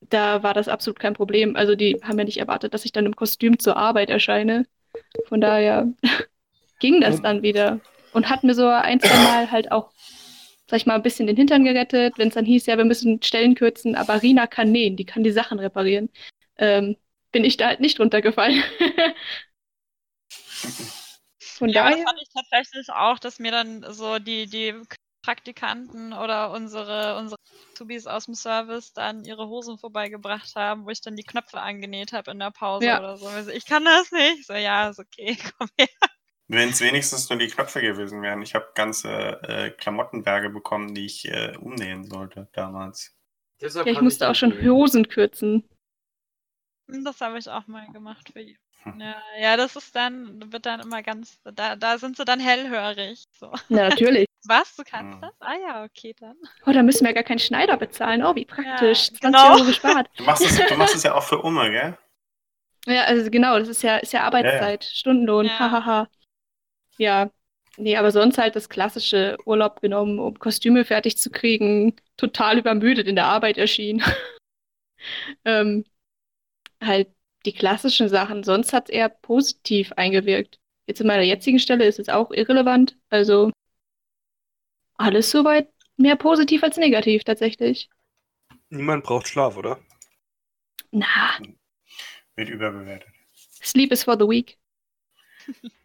da war das absolut kein Problem. Also die haben ja nicht erwartet, dass ich dann im Kostüm zur Arbeit erscheine. Von daher [LAUGHS] ging das dann wieder und hat mir so ein, zwei Mal halt auch, sag ich mal, ein bisschen den Hintern gerettet, wenn es dann hieß, ja, wir müssen Stellen kürzen, aber Rina kann nähen, die kann die Sachen reparieren. Ähm, bin ich da halt nicht runtergefallen. [LAUGHS] Von Ja, daher. das fand ich tatsächlich auch, dass mir dann so die, die Praktikanten oder unsere, unsere Tubis aus dem Service dann ihre Hosen vorbeigebracht haben, wo ich dann die Knöpfe angenäht habe in der Pause Ja. oder so. Ich kann das nicht. So, ja, ist okay, [LAUGHS] komm her. Wenn es wenigstens nur die Knöpfe gewesen wären. Ich habe ganze äh, Klamottenberge bekommen, die ich äh, umnähen sollte damals. Deshalb Ja, ich musste auch schon nicht- Hosen kürzen. Das habe ich auch mal gemacht für ihn. Hm. Ja, ja, das ist dann, wird dann immer ganz, da, da sind sie dann hellhörig. So. Na, natürlich. [LAUGHS] Was, du kannst Hm. das? Ah ja, okay, dann. Oh, da müssen wir gar keinen Schneider bezahlen. Oh, wie praktisch. 20 genau. Euro gespart. Du machst es, du machst es ja [LAUGHS] auch für Umme, gell? Ja, also genau, das ist ja, ist ja Arbeitszeit, Stundenlohn, Ja. hahaha. Ja, nee, aber sonst halt das klassische Urlaub genommen, um Kostüme fertig zu kriegen, total übermüdet in der Arbeit erschien. [LAUGHS] ähm, halt die klassischen Sachen, sonst hat es eher positiv eingewirkt. Jetzt in meiner jetzigen Stelle ist es auch irrelevant, also alles soweit mehr positiv als negativ tatsächlich. Niemand braucht Schlaf, oder? Na, Wird überbewertet. Sleep is for the weak. [LAUGHS]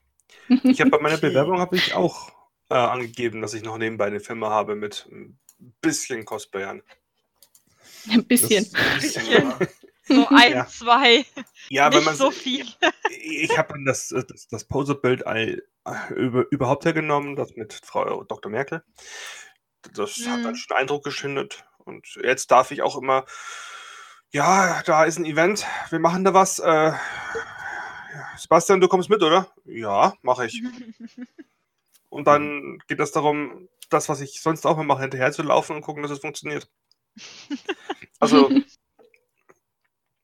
Ich habe bei meiner Okay. [LAUGHS] Bewerbung habe ich auch äh, angegeben, dass ich noch nebenbei eine Firma habe mit ein bisschen Cosplayern. Ein bisschen. Bisschen. So [LAUGHS] ein, Ja. zwei, Ja, wenn nicht man so viel. Ich habe dann das, das, das Poserbild all- über, überhaupt hergenommen, das mit Frau Dr. Merkel. Das hat dann Mhm. schon Eindruck geschindet. Und jetzt darf ich auch immer, ja, da ist ein Event, wir machen da was. Äh, ja, Sebastian, du kommst mit, oder? Ja, mache ich. [LAUGHS] Und dann geht es darum, das, was ich sonst auch mal mache, hinterher zu laufen und gucken, dass es funktioniert. [LAUGHS] Also,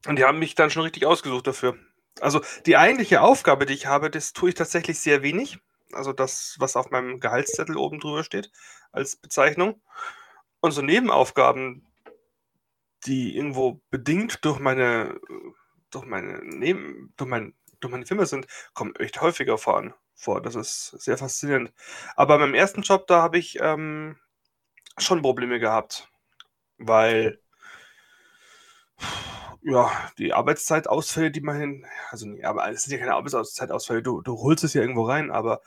und die haben mich dann schon richtig ausgesucht dafür. Also, die eigentliche Aufgabe, die ich habe, das tue ich tatsächlich sehr wenig. Also, das, was auf meinem Gehaltszettel oben drüber steht, als Bezeichnung. Und so Nebenaufgaben, die irgendwo bedingt durch meine, durch meine, Neben, durch mein, meine Firma sind, kommen echt häufiger vor. vor. Das ist sehr faszinierend. Aber beim ersten Job, da habe ich ähm, schon Probleme gehabt, weil ja, die Arbeitszeitausfälle, die man hin, also nee, aber es sind ja keine Arbeitszeitausfälle, du, du holst es ja irgendwo rein, aber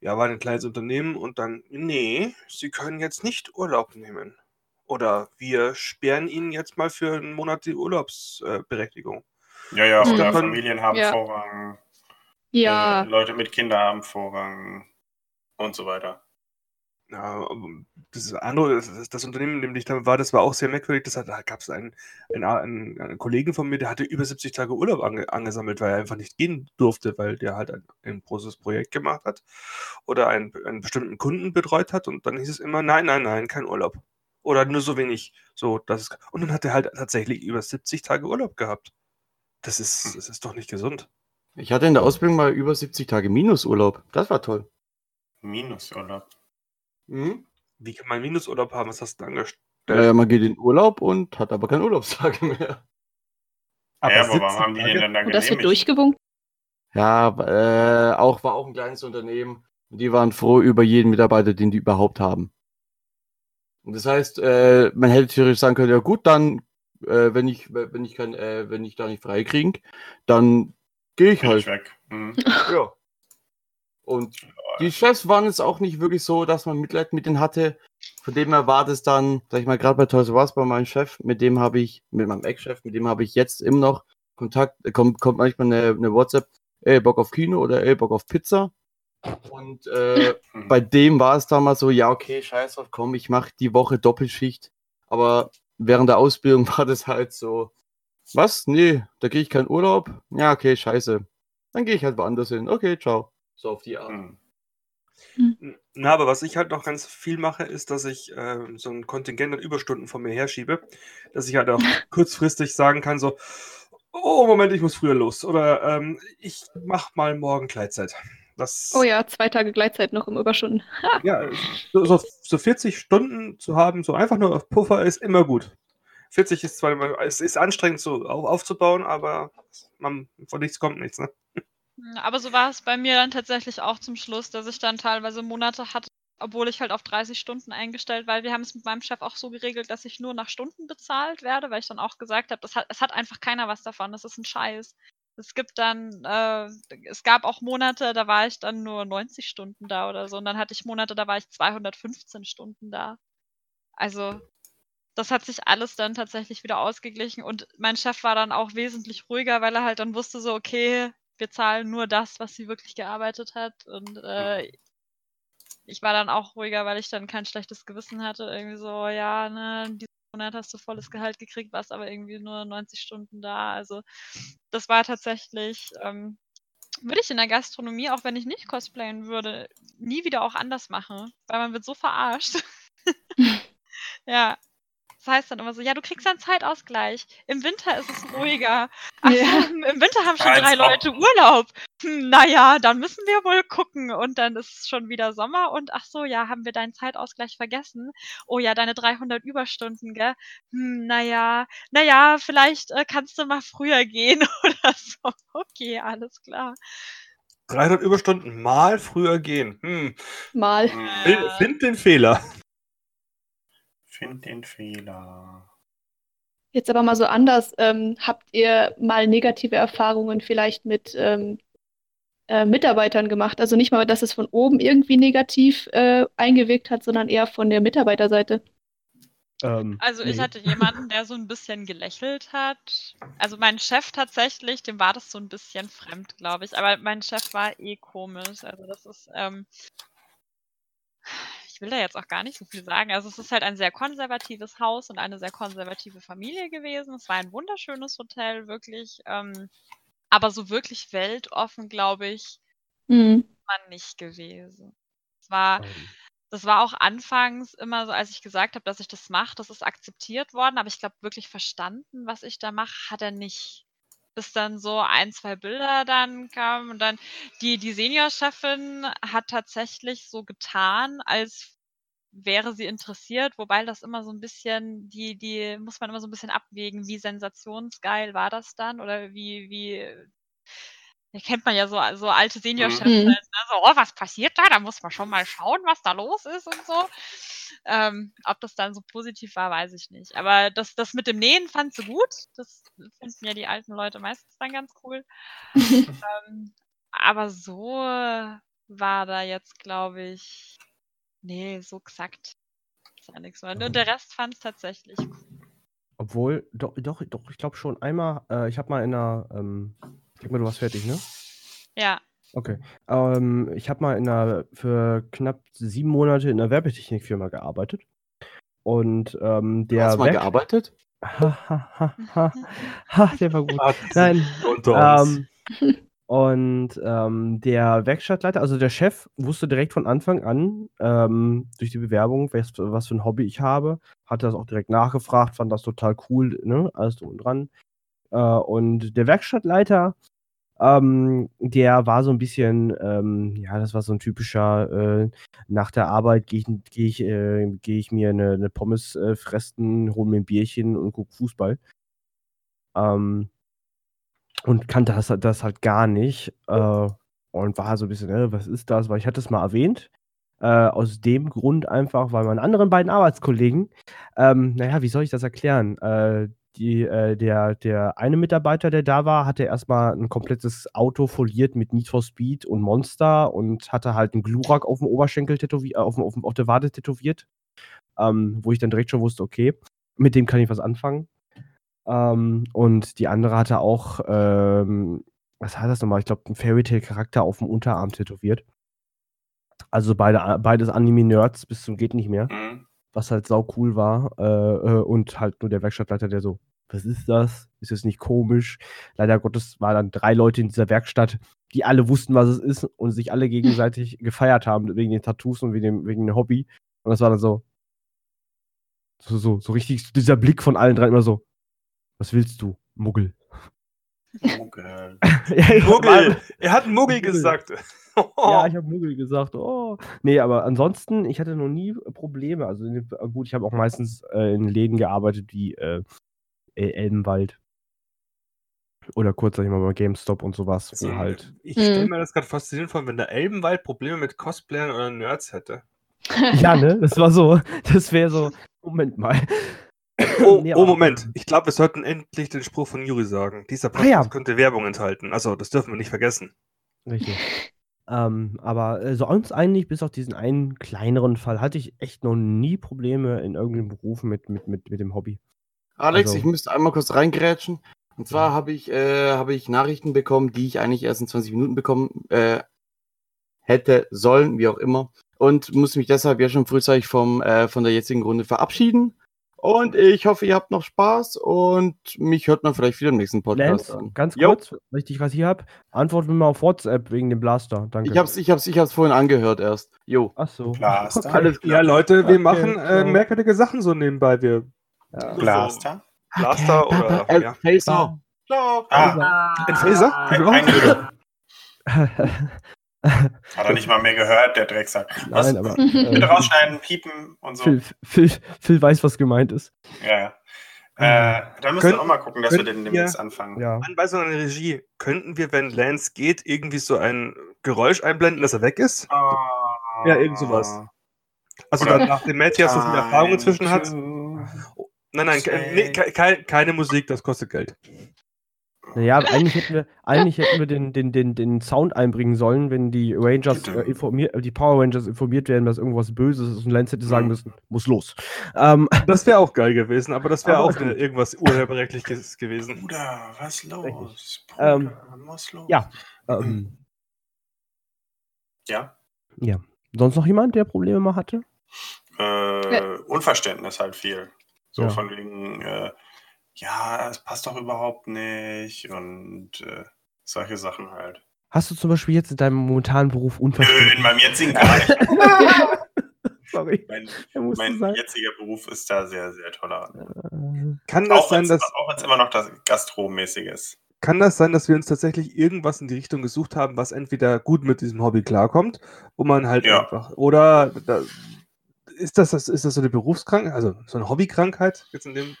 ja, war ein kleines Unternehmen und dann, nee, Sie können jetzt nicht Urlaub nehmen. Oder wir sperren Ihnen jetzt mal für einen Monat die Urlaubsberechtigung. Ja, ja, oder Dann- Familien haben Ja. Vorrang. Ja, Äh, Leute mit Kindern haben Vorrang. Und so weiter. Ja, das andere, das, das- das Unternehmen, in dem ich da war, das war auch sehr merkwürdig. Das hat, da gab es einen, einen, einen, einen Kollegen von mir, der hatte über 70 Tage Urlaub ange, angesammelt, weil er einfach nicht gehen durfte, weil der halt ein, ein großes Projekt gemacht hat oder einen, einen bestimmten Kunden betreut hat. Und dann hieß es immer, nein, nein, nein, kein Urlaub. Oder nur so wenig. So, das ist, und dann hat er halt tatsächlich über 70 Tage Urlaub gehabt. Das ist, das ist doch nicht gesund. Ich hatte in der Ausbildung mal über 70 Tage Minusurlaub. Das war toll. Minusurlaub. Mhm. Wie kann man Minusurlaub haben? Was hast du denn angestellt? Äh, man geht in Urlaub und hat aber keine Urlaubstage [LAUGHS] mehr. Aber ja, aber 70 warum haben die den denn da und das wird durchgewunken. Ja, äh, auch war auch ein kleines Unternehmen. Und die waren froh über jeden Mitarbeiter, den die überhaupt haben. Und das heißt, äh, man hätte theoretisch sagen können, ja gut, dann, äh, wenn ich, wenn ich kann, äh, wenn ich da nicht frei kriege, dann gehe ich Bin ich halt. weg. Mhm. [LAUGHS] Ja. Und die Chefs waren jetzt auch nicht wirklich so, dass man Mitleid mit denen hatte. Von dem her war das dann, sag ich mal, gerade bei Toys R Us bei meinem Chef, mit dem habe ich, mit meinem Ex-Chef, mit dem habe ich jetzt immer noch Kontakt, äh, kommt, kommt manchmal eine, eine WhatsApp, ey, Bock auf Kino oder ey, Bock auf Pizza. Und äh, Mhm. bei dem war es damals so, ja, okay, scheiß drauf, komm, ich mache die Woche Doppelschicht. Aber während der Ausbildung [LAUGHS] war das halt so, was? Nee, da kriege ich keinen Urlaub. Ja, okay, scheiße. Dann gehe ich halt woanders hin. Okay, ciao. So auf die Art. Mhm. Na, aber was ich halt noch ganz viel mache, ist, dass ich ähm, so ein Kontingent an Überstunden von mir herschiebe, dass ich halt auch [LAUGHS] kurzfristig sagen kann, so, oh, Moment, ich muss früher los. Oder ähm, ich mach mal morgen Gleitzeit. Das, Oh ja, zwei Tage Gleitzeit noch im Überstunden. ja, so, so, so 40 Stunden zu haben, so einfach nur auf Puffer, ist immer gut. 40 ist zwar immer, es ist anstrengend so auf, aufzubauen, aber man, von nichts kommt nichts, ne? Ja, Aber so war es bei mir dann tatsächlich auch zum Schluss, dass ich dann teilweise Monate hatte, obwohl ich halt auf 30 Stunden eingestellt, weil wir haben es mit meinem Chef auch so geregelt, dass ich nur nach Stunden bezahlt werde, weil ich dann auch gesagt habe, das hat, es hat einfach keiner was davon, das ist ein Scheiß. Es gibt dann, äh, es gab auch Monate, da war ich dann nur 90 Stunden da oder so. Und dann hatte ich Monate, da war ich 215 Stunden da. Also, das hat sich alles dann tatsächlich wieder ausgeglichen. Und mein Chef war dann auch wesentlich ruhiger, weil er halt dann wusste, so, okay, wir zahlen nur das, was sie wirklich gearbeitet hat. Und äh, ich war dann auch ruhiger, weil ich dann kein schlechtes Gewissen hatte. Irgendwie so, ja, ne, diesen Monat hast du volles Gehalt gekriegt, warst aber irgendwie nur 90 Stunden da. Also das war tatsächlich, ähm, würde ich in der Gastronomie, auch wenn ich nicht cosplayen würde, nie wieder auch anders machen, weil man wird so verarscht. [LAUGHS] ja, das heißt dann immer so, ja, du kriegst einen Zeitausgleich. Im Winter ist es ruhiger. [LAUGHS] Ach, Ja. so, im Winter haben schon drei. Leute Urlaub. Hm, naja, dann müssen wir wohl gucken. Und dann ist es schon wieder Sommer. Und ach so, ja, haben wir deinen Zeitausgleich vergessen? Oh ja, deine 300 Überstunden, gell? Hm, naja, naja, vielleicht äh, kannst du mal früher gehen [LAUGHS] oder so. Okay, alles klar. 300 Überstunden mal früher gehen. Hm. Mal. Find den Fehler. Find den Fehler. Jetzt aber mal so anders. Ähm, habt ihr mal negative Erfahrungen vielleicht mit ähm, äh, Mitarbeitern gemacht? Also nicht mal, dass es von oben irgendwie negativ äh, eingewirkt hat, sondern eher von der Mitarbeiterseite. Ähm, Also ich nee. hatte jemanden, der so ein bisschen gelächelt hat. Also mein Chef tatsächlich, dem war das so ein bisschen fremd, glaube ich. Aber mein Chef war eh komisch. Also das ist, ähm, ich will da jetzt auch gar nicht so viel sagen. Also es ist halt ein sehr konservatives Haus und eine sehr konservative Familie gewesen. Es war ein wunderschönes Hotel, wirklich. Ähm, aber so wirklich weltoffen, glaube ich, Mhm. war nicht gewesen. Es war, Ähm, das war auch anfangs immer so, als ich gesagt habe, dass ich das mache, das ist akzeptiert worden, aber ich glaube, wirklich verstanden, was ich da mache, hat er nicht. Bis dann so ein, zwei Bilder dann kamen und dann die, die Seniorchefin hat tatsächlich so getan, als wäre sie interessiert, wobei das immer so ein bisschen, die, die muss man immer so ein bisschen abwägen, wie sensationsgeil war das dann oder wie, wie, kennt man ja so, so alte Seniorchefs Mhm. halt, ne? so, oh, was passiert da? Da muss man schon mal schauen, was da los ist und so. Ähm, ob das dann so positiv war, weiß ich nicht. Aber das, das mit dem Nähen fand sie gut. Das finden ja die alten Leute meistens dann ganz cool. [LAUGHS] ähm, aber so war da jetzt, glaube ich, nee, so exakt. Ist ja nichts mehr. Und der Rest fand es tatsächlich cool. Obwohl, doch, doch, doch, ich glaube schon einmal, äh, ich habe mal in einer, ähm, ich denke mal, du warst fertig, ne? Ja. Okay. Ähm, ich habe mal in einer, für knapp sieben Monate in einer Werbetechnikfirma gearbeitet. Und ähm, Du der hast mal Werk- gearbeitet? Ha, ha, ha, ha, ha, der war gut. Nein, Unter uns. ähm, und ähm, der Werkstattleiter, also der Chef, wusste direkt von Anfang an, ähm, durch die Bewerbung, was, was für ein Hobby ich habe, hat das auch direkt nachgefragt, fand das total cool, ne? Alles drum und dran. Äh, und der Werkstattleiter, ähm, der war so ein bisschen, ähm, ja, das war so ein typischer, äh, nach der Arbeit gehe ich, geh ich, äh, geh ich mir eine, eine Pommes äh, fressen, hole mir ein Bierchen und gucke Fußball. Ähm, und kannte das, das halt gar nicht. Äh, und war so ein bisschen, äh, was ist das? Weil ich hatte es mal erwähnt. Äh, aus dem Grund einfach, weil meine anderen beiden Arbeitskollegen, ähm, naja, wie soll ich das erklären? Äh, die, äh, der, der eine Mitarbeiter, der da war, hatte erstmal ein komplettes Auto foliert mit Need for Speed und Monster und hatte halt einen Glurak auf dem Oberschenkel tätowiert, auf, dem- auf, dem- auf der Wade tätowiert. Ähm, wo ich dann direkt schon wusste, okay, mit dem kann ich was anfangen. Ähm, und die andere hatte auch, ähm, was heißt das nochmal? Ich glaube, einen Fairy Tail Charakter auf dem Unterarm tätowiert. Also beide, beides Anime-Nerds bis zum geht nicht mehr Mhm. Was halt sau cool war. Äh, äh, und halt nur der Werkstattleiter, der so, was ist das? Ist das nicht komisch? Leider Gottes waren dann drei Leute in dieser Werkstatt, die alle wussten, was es ist und sich alle gegenseitig [LAUGHS] gefeiert haben wegen den Tattoos und wegen dem, wegen dem Hobby. Und das war dann so, so, so, so richtig dieser Blick von allen drei immer so, was willst du, Muggel? Muggel. [LAUGHS] ja, Muggel! Er hat Muggel Muggel. gesagt. Ja, [LAUGHS] ich habe Muggel gesagt. Oh. Nee, aber ansonsten, ich hatte noch nie Probleme. Also den- gut, ich habe auch meistens äh, in Läden gearbeitet wie äh, El- Elbenwald. Oder kurz, sag ich mal, bei GameStop und sowas, Also, halt. Ich stelle Mhm. mir das gerade faszinierend vor, wenn der Elbenwald Probleme mit Cosplayern oder Nerds hätte. [LAUGHS] [LAUGHS] Ja, ne? Das war so. Das wäre so. Moment mal. Oh, Nee, oh Moment. Ich glaube, wir sollten endlich den Spruch von Juri sagen. Dieser Ah, ja. Podcast könnte Werbung enthalten. Also, das dürfen wir nicht vergessen. Richtig. Ähm, aber äh, sonst eigentlich, bis auf diesen einen kleineren Fall, hatte ich echt noch nie Probleme in irgendeinem Beruf mit, mit, mit, mit dem Hobby. Alex, Also- ich müsste einmal kurz reingrätschen. Und zwar habe ich, äh, habe ich Nachrichten bekommen, die ich eigentlich erst in 20 Minuten bekommen äh, hätte sollen, wie auch immer. Und musste mich deshalb ja schon frühzeitig vom, äh, von der jetzigen Runde verabschieden. Und ich hoffe, ihr habt noch Spaß und mich hört man vielleicht wieder im nächsten Podcast Lance, an. ganz Jo. kurz, weil ich dich gerade hier habe, antwort mir mal auf WhatsApp wegen dem Blaster. Danke. Ich hab's, ich hab's, ich hab's vorhin angehört erst. Jo. Ach so. Blaster. Alles Ja, Leute, wir Okay, machen äh, merkwürdige Sachen so nebenbei. Wir Ja. Blaster. Blaster oder. El Ja. Phaser. Ciao. Ah, Ein Phaser? ein, ein, [LAUGHS] hat er nicht mal mehr gehört, der Drecksack. Was? Nein, aber [LAUGHS] Bitte äh, rausschneiden, piepen und so. Phil, Phil, Phil weiß, was gemeint ist. Ja, ja. Äh, da müssen wir Könnt- auch mal gucken, dass wir den demnächst anfangen. Ja. Anweisung an die Regie. Könnten wir, wenn Lance geht, irgendwie so ein Geräusch einblenden, dass er weg ist? Ah. Ja, irgend sowas. Also Oder- dann nach dem Matthias, er mehr Erfahrung inzwischen hat. Nein, nein, ke nee, ke keine Musik, das kostet Geld. Naja, eigentlich hätten wir, [LAUGHS] eigentlich hätten wir den, den, den, den Sound einbringen sollen, wenn die Rangers äh, informiert, äh, die Power Rangers informiert werden, dass irgendwas Böses ist und Lance hätte sagen Mhm. müssen, muss los. Ähm, [LAUGHS] Das wäre auch geil gewesen, aber das wäre auch wieder irgendwas urheberrechtliches gewesen. Bruder, was los? Bruder, Ähm, was los? ja. ähm, Ja. sonst noch jemand, der Probleme mal hatte? Äh, Unverständnis halt viel. So Ja. von wegen, äh, ja, es passt doch überhaupt nicht und äh, solche Sachen halt. Hast du zum Beispiel jetzt in deinem momentanen Beruf Nö, Unverständnis? in meinem jetzigen gar nicht. [LAUGHS] Sorry, Mein, mein jetziger Beruf ist da sehr, sehr tolerant. Äh, Kann das Auch sein, wenn dass, es immer noch das Gastromäßig ist. kann das sein, dass wir uns tatsächlich irgendwas in die Richtung gesucht haben, was entweder gut mit diesem Hobby klarkommt, wo man halt Ja. einfach, oder da, ist das, das, ist das so eine Berufskrankheit, also so eine Hobbykrankheit, jetzt in dem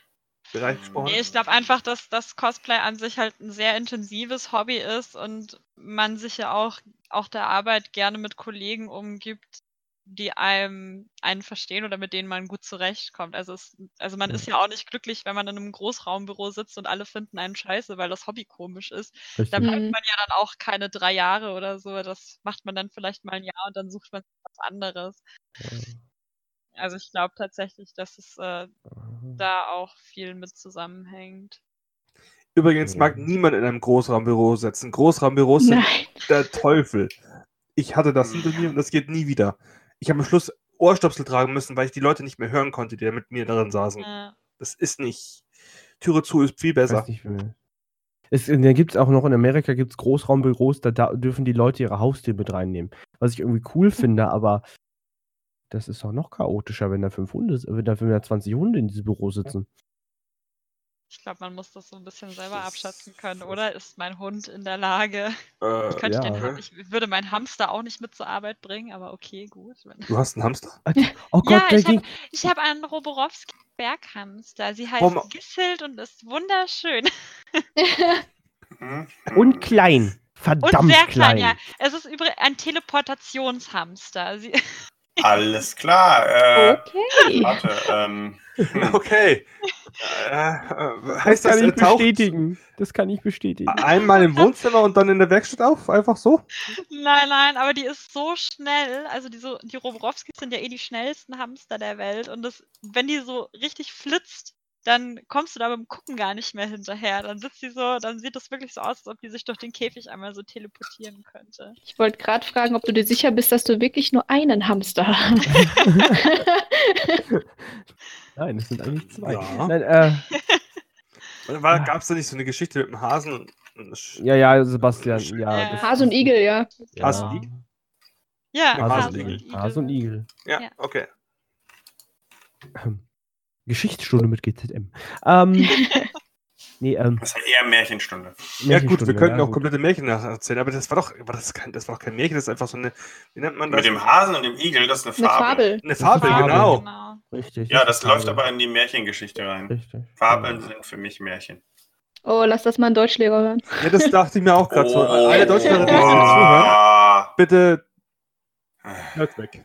Bereich gesprochen? Nee, ich glaube einfach, dass das Cosplay an sich halt ein sehr intensives Hobby ist und man sich ja auch, auch der Arbeit gerne mit Kollegen umgibt, die einem einen verstehen oder mit denen man gut zurechtkommt. Also, es, also man Ja. ist ja auch nicht glücklich, wenn man in einem Großraumbüro sitzt und alle finden einen scheiße, weil das Hobby komisch ist. Da bleibt Mhm. man ja dann auch keine drei Jahre oder so. Das macht man dann vielleicht mal ein Jahr und dann sucht man was anderes. Also ich glaube tatsächlich, dass es äh, da auch viel mit zusammenhängt. Übrigens mag niemand in einem Großraumbüro sitzen. Großraumbüros sind Nein. [LAUGHS] der Teufel. Ich hatte das hinter mir und das geht nie wieder. Ich habe am Schluss Ohrstöpsel tragen müssen, weil ich die Leute nicht mehr hören konnte, die da mit mir darin saßen. Ja. Das ist nicht. Türe zu ist viel besser. es, da gibt es auch noch in Amerika gibt's Großraumbüros, da, da dürfen die Leute ihre Haustiere mit reinnehmen. Was ich irgendwie cool finde, aber das ist auch noch chaotischer, wenn da fünf Hunde, wenn da, wenn da 20 Hunde in diesem Büro sitzen. Ich glaube, man muss das so ein bisschen selber Das- abschätzen können, oder? Ist mein Hund in der Lage? Äh, Ich, könnte ja. den, ich würde meinen Hamster auch nicht mit zur Arbeit bringen, aber okay, gut. Wenn- du hast einen Hamster? [LAUGHS] Oh Gott, Ja, der ich hab- ging. Ich habe einen Roborowski Berghamster. Sie heißt Warum- Gisselt und ist wunderschön. [LAUGHS] Und klein. Verdammt und sehr klein. klein, ja. Es ist übrigens ein Teleportationshamster. Sie, [LAUGHS] Alles klar. Äh, Okay. Warte, ähm, [LAUGHS] Okay. Äh, äh, Das heißt das, kann er ich taucht bestätigen. Das kann ich bestätigen. einmal im Wohnzimmer und dann in der Werkstatt auf? Einfach so? nein, nein, aber die ist so schnell. Also die, so, die Roborowskis sind ja eh die schnellsten Hamster der Welt. Und das, wenn die so richtig flitzt, dann kommst du da beim Gucken gar nicht mehr hinterher. Dann sitzt die so, dann sieht das wirklich so aus, als ob die sich durch den Käfig einmal so teleportieren könnte. Ich wollte gerade fragen, ob du dir sicher bist, dass du wirklich nur einen Hamster hast. [LAUGHS] Nein, es sind eigentlich zwei. Ja. Nein, äh, Gab es da nicht so eine Geschichte mit dem Hasen? Ja, ja, Sebastian. Ja, Ja. Hase und Igel, ja. Ja. Hase und Igel? Ja, Ja, Hase, Hase und Igel. Hase und Igel. ja, Ja. okay. [CLEARS THROAT] Geschichtsstunde mit GZM. Ähm, [LAUGHS] nee, ähm, das ist halt eher Märchenstunde. Ja gut, wir Märchenstunde, könnten ja, auch gut. komplette Märchen nacherzählen, aber das war doch, aber das, kein, das war doch kein Märchen, das ist einfach so eine, wie nennt man das? Mit dem Hasen und dem Igel, das ist eine Eine Fabel. Fabel. Eine Fabel, Fabel. genau. Genau. Richtig. Ja, das läuft Fabel. aber in die Märchengeschichte rein. Richtig. Fabeln sind für mich Märchen. Oh, lass das mal ein Deutschlehrer hören. Ja, das dachte ich mir auch gerade so. Oh. Alle Deutschlehrer, die hier zuhören, bitte hört weg.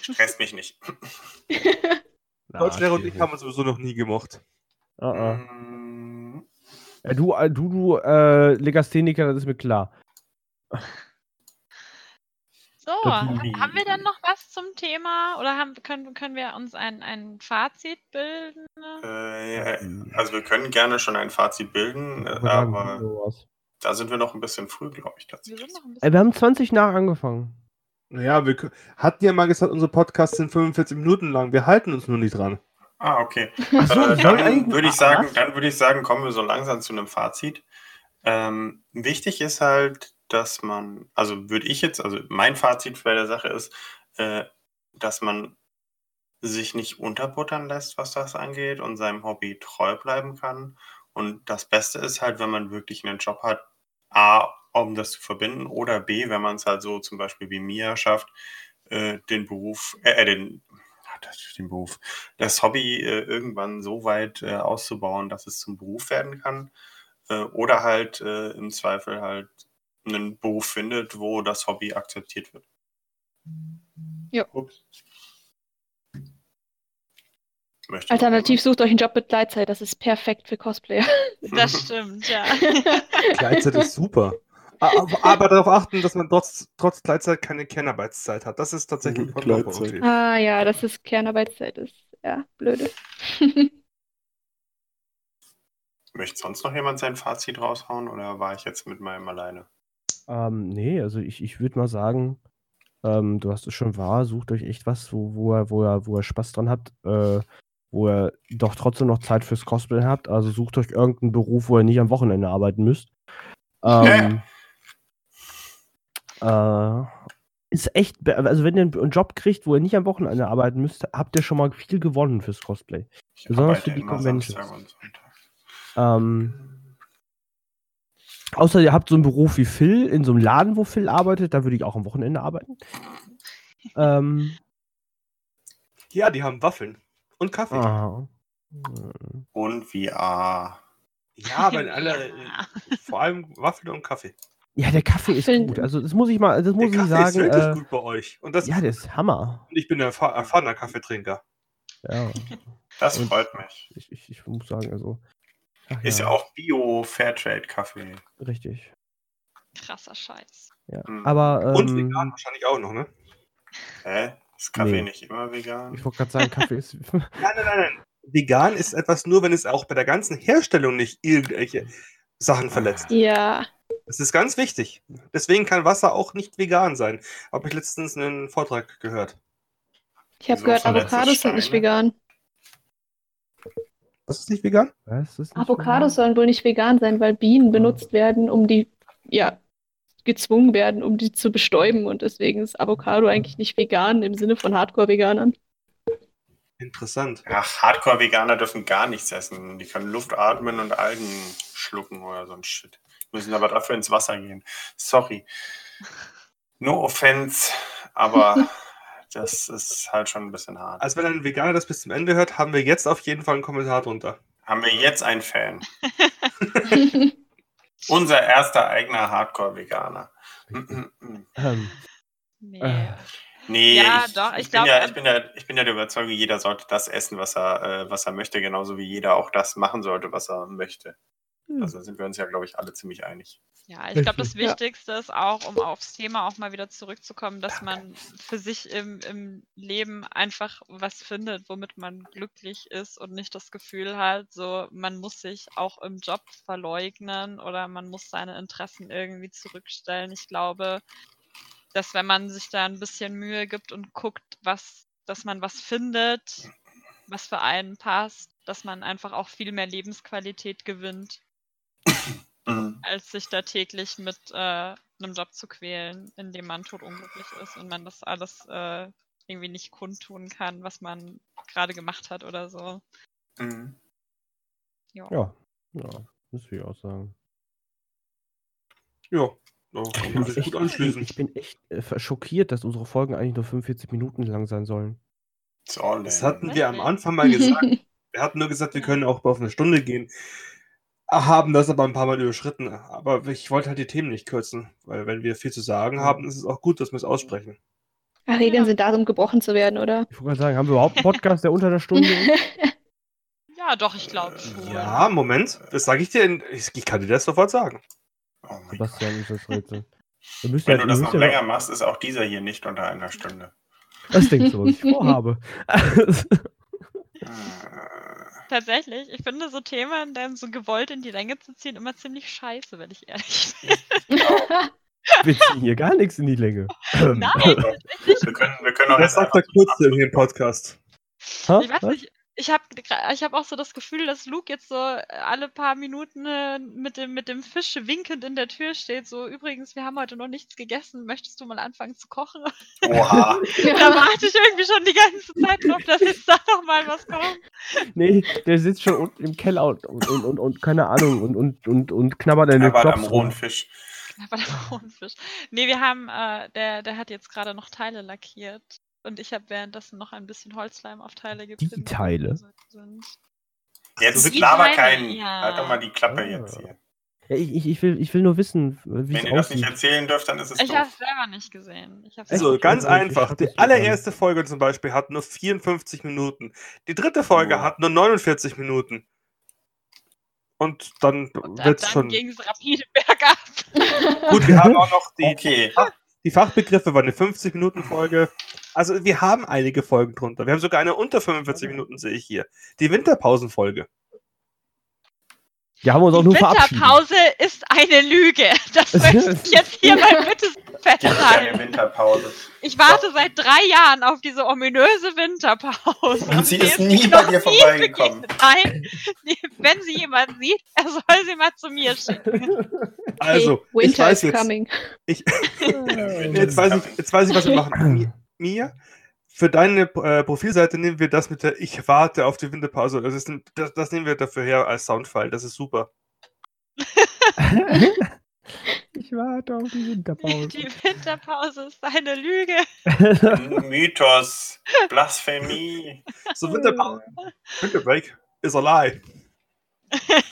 Stresst mich nicht. [LAUGHS] Goldschläger und ich haben uns sowieso noch nie gemocht. Ah. Mm, Ja, du, äh, du, du äh, Legastheniker, das ist mir klar. So, haben wir dann noch was zum Thema oder haben, können, können wir uns ein, ein Fazit bilden? Äh, also wir können gerne schon ein Fazit bilden, äh, aber da sind wir noch ein bisschen früh, glaube ich, Wir tatsächlich. sind noch ein Ey, bisschen. wir haben 20 nach angefangen. Naja, wir hatten ja mal gesagt, unsere Podcasts sind 45 Minuten lang. Wir halten uns nur nicht dran. Ah, okay. Ach so, Äh, die wollen dann würde ich sagen, was? dann würde ich sagen, kommen wir so langsam zu einem Fazit. Ähm, wichtig ist halt, dass man, also würde ich jetzt, also mein Fazit bei der Sache ist, äh, dass man sich nicht unterbuttern lässt, was das angeht und seinem Hobby treu bleiben kann. Und das Beste ist halt, wenn man wirklich einen Job hat, A, um das zu verbinden, oder B, wenn man es halt so zum Beispiel wie Mia schafft, äh, den Beruf, äh, äh, den, den Beruf, das Hobby äh, irgendwann so weit äh, auszubauen, dass es zum Beruf werden kann. Äh, oder halt äh, im Zweifel halt einen Beruf findet, wo das Hobby akzeptiert wird. Ja. Ups. Möchte noch Alternativ sucht euch einen Job mit Gleitzeit, das ist perfekt für Cosplayer. Das stimmt, ja. [LAUGHS] Gleitzeit ist super. Aber, aber darauf achten, dass man trotz, trotz Gleitzeit keine Kernarbeitszeit hat. Das ist tatsächlich Mhm, kontraproduktiv. Ah ja, dass es Kernarbeitszeit ist. Ja, blöde. [LAUGHS] Möchte sonst noch jemand sein Fazit raushauen oder war ich jetzt mit meinem alleine? Ähm, nee, also ich, ich würde mal sagen, ähm, du hast es schon wahr, sucht euch echt was, wo, wo, er, wo, er, wo er Spaß dran habt, äh, wo ihr doch trotzdem noch Zeit fürs Cosplay habt. Also sucht euch irgendeinen Beruf, wo ihr nicht am Wochenende arbeiten müsst. [LAUGHS] Ähm, äh, ist echt, also wenn ihr einen Job kriegt, wo ihr nicht am Wochenende arbeiten müsst, habt ihr schon mal viel gewonnen fürs Cosplay. Ich Besonders für die Conventions. Ähm, außer ihr habt so einen Beruf wie Phil, in so einem Laden, wo Phil arbeitet, da würde ich auch am Wochenende arbeiten. ähm, Ja, die haben Waffeln und Kaffee. aha. Und VR. Ja, aber in aller, Ja. [LAUGHS] vor allem Waffeln und Kaffee. Ja, der Kaffee ist gut. Also das muss ich mal, das muss Der ich Kaffee ist wirklich Äh, gut bei euch. Und das ja, der ist Hammer. und ich bin ein erfahr- erfahrener Kaffeetrinker. Ja, Das Und- freut mich. ich, ich, ich muss sagen, also. ach Ist ja auch Bio-Fairtrade-Kaffee. Richtig. Krasser Scheiß. Ja. Mhm. Aber Und ähm, vegan wahrscheinlich auch noch, ne? Hä? Ist Kaffee Nee. nicht immer vegan? ich wollte gerade sagen, Kaffee ist. [LAUGHS] Nein, nein, nein, nein. Vegan ist etwas nur, wenn es auch bei der ganzen Herstellung nicht irgendwelche Sachen verletzt. Ja. Das ist ganz wichtig. Deswegen kann Wasser auch nicht vegan sein. Habe ich letztens einen Vortrag gehört. Ich habe gehört, Avocados sind nicht vegan. Was ist nicht vegan? Was ist nicht Avocados sollen wohl nicht vegan sein, weil Bienen benutzt werden, um die, ja, gezwungen werden, um die zu bestäuben. Und deswegen ist Avocado eigentlich nicht vegan im Sinne von Hardcore-Veganern. Interessant. Ach, Hardcore-Veganer dürfen gar nichts essen. Die können Luft atmen und Algen schlucken oder so ein Shit. Müssen aber dafür ins Wasser gehen. Sorry. No offense, aber [LAUGHS] das ist halt schon ein bisschen hart. Also wenn ein Veganer das bis zum Ende hört, haben wir jetzt auf jeden Fall einen Kommentar drunter. Haben wir jetzt einen Fan. [LAUGHS] Unser erster eigener Hardcore-Veganer. Ähm, Nee. Äh. Nee, Ja, ich, doch, ich, ich bin glaub, ja, ähm, ich, bin ja, ich bin ja der Überzeugung, jeder sollte das essen, was er, äh, was er möchte, genauso wie jeder auch das machen sollte, was er möchte. Hm. Also da sind wir uns ja, glaube ich, alle ziemlich einig. Ja, ich glaube, das. [LAUGHS] Wichtigste ist auch, um aufs Thema auch mal wieder zurückzukommen, dass man für sich im, im Leben einfach was findet, womit man glücklich ist und nicht das Gefühl hat, so man muss sich auch im Job verleugnen oder man muss seine Interessen irgendwie zurückstellen. Ich glaube, dass wenn man sich da ein bisschen Mühe gibt und guckt, was, dass man was findet, was für einen passt, dass man einfach auch viel mehr Lebensqualität gewinnt. [LAUGHS] als sich da täglich mit äh, einem Job zu quälen, in dem man totunglücklich ist und man das alles äh, irgendwie nicht kundtun kann, was man gerade gemacht hat oder so. Mhm. ja, ja, das will ich auch sagen. Ja, da [LAUGHS] kann Ich man bin, sich gut echt, anschließen. ich bin echt äh, schockiert, dass unsere Folgen eigentlich nur 45 Minuten lang sein sollen. Das hatten wir am? Anfang mal gesagt. [LAUGHS] Wir hatten nur gesagt, wir können auch auf eine Stunde gehen. Haben das aber ein paar Mal überschritten. Aber ich wollte halt die Themen nicht kürzen, weil wenn wir viel zu sagen haben, ist es auch gut, dass wir es aussprechen. Ah, Regeln Ja. sind da, um gebrochen zu werden, oder? Ich wollte gerade sagen, haben wir überhaupt einen Podcast, der unter einer Stunde ist? [LAUGHS] Ja, doch, ich glaube schon. Ja, Moment. Das sage ich dir. In, ich, ich kann dir das sofort sagen. Oh mein Gott. Sebastian ist das Rätsel. Wenn ja, du das noch ja länger machst, ist auch dieser hier nicht unter einer Stunde. Das denkst du, was ich vorhabe. [LAUGHS] [LAUGHS] Äh, Tatsächlich, ich finde so Themen dann so gewollt in die Länge zu ziehen immer ziemlich scheiße, wenn ich ehrlich bin. [LAUGHS] Wir ziehen hier gar nichts in die Länge. Nein, Wir können, wir können auch Das jetzt sagt einfach er kurz in dem Podcast. ha? ich weiß nicht. Ich habe ich hab auch so das Gefühl, dass Luke jetzt so alle paar Minuten äh, mit dem, mit dem Fisch winkend in der Tür steht. So, übrigens, wir haben heute noch nichts gegessen. Möchtest du mal anfangen zu kochen? Oha. [LAUGHS] da warte ich irgendwie schon die ganze Zeit drauf, dass jetzt da noch mal was kommt. Nee, der sitzt schon unten im Keller und, und, und, und, und keine Ahnung und, und, und, und knabbert an den Aber am rohen. Fisch. Aber der Braunfisch. Nee, wir haben, äh, der, der hat jetzt gerade noch Teile lackiert. Und ich habe währenddessen noch ein bisschen Holzleim auf Teile gepinnt. Teile? Sind. Jetzt Die laber Teile, keinen. ja. Halt doch mal die Klappe Ah. jetzt hier. Ja, ich, ich, ich, will, ich will nur wissen, wie Wenn ihr das nicht erzählen dürft, dann ist es Ich habe es selber nicht gesehen. Ich hab's Echt? Also nicht ganz einfach. Die allererste Folge zum Beispiel hat nur 54 Minuten. Die dritte Folge Oh. hat nur 49 Minuten. Und dann Und dann, wird's dann schon. ging es rapide [LAUGHS] bergab. Gut, wir haben [LAUGHS] auch noch die, Okay. die Fachbegriffe, war eine 50-Minuten-Folge. Also wir haben einige Folgen drunter. Wir haben sogar eine unter 45 Minuten, sehe ich hier. Die Winterpausenfolge. Ja, haben wir uns auch Die nur verabschiedet. Winterpause ist eine Lüge. [LAUGHS] Das [LAUGHS] möchte ich jetzt hier mal bitte festhalten. Winterpause. Ich warte seit drei Jahren auf diese ominöse Winterpause. Und sie ist nie bei dir vorbeigekommen. Nein, wenn sie jemand sieht, er soll sie mal zu mir schicken. Also, hey, ich Winter weiß is jetzt, coming. ich, [LAUGHS] jetzt, weiß ich, jetzt weiß ich, was wir machen. Mi- Mia, für deine äh, Profilseite nehmen wir das mit der Ich warte auf die Winterpause. Das, ist, das, das nehmen wir dafür her als Soundfile. Das ist super. [LAUGHS] ich warte auf die Winterpause. Die Winterpause ist eine Lüge. [LAUGHS] Mythos. Blasphemie. So Winterpause. Winterbreak is a lie. [LAUGHS]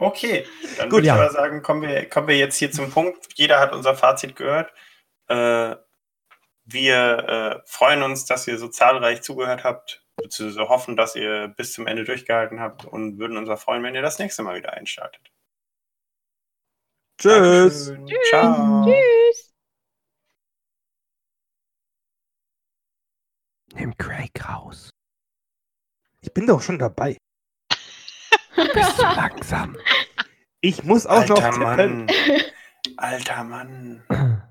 Okay, dann Gut, würde ich ja. aber sagen, kommen wir, kommen wir jetzt hier zum Punkt. Jeder hat unser Fazit gehört. Äh, wir äh, freuen uns, dass ihr so zahlreich zugehört habt, beziehungsweise hoffen, dass ihr bis zum Ende durchgehalten habt und würden uns auch freuen, wenn ihr das nächste Mal wieder einschaltet. Tschüss. Dankeschön. Ciao. Tschüss. Nimm Craig raus. Ich bin doch schon dabei. [LAUGHS] Bist so langsam. Ich muss auch noch Alter tippen. Mann. Alter Mann. [CLEARS THROAT]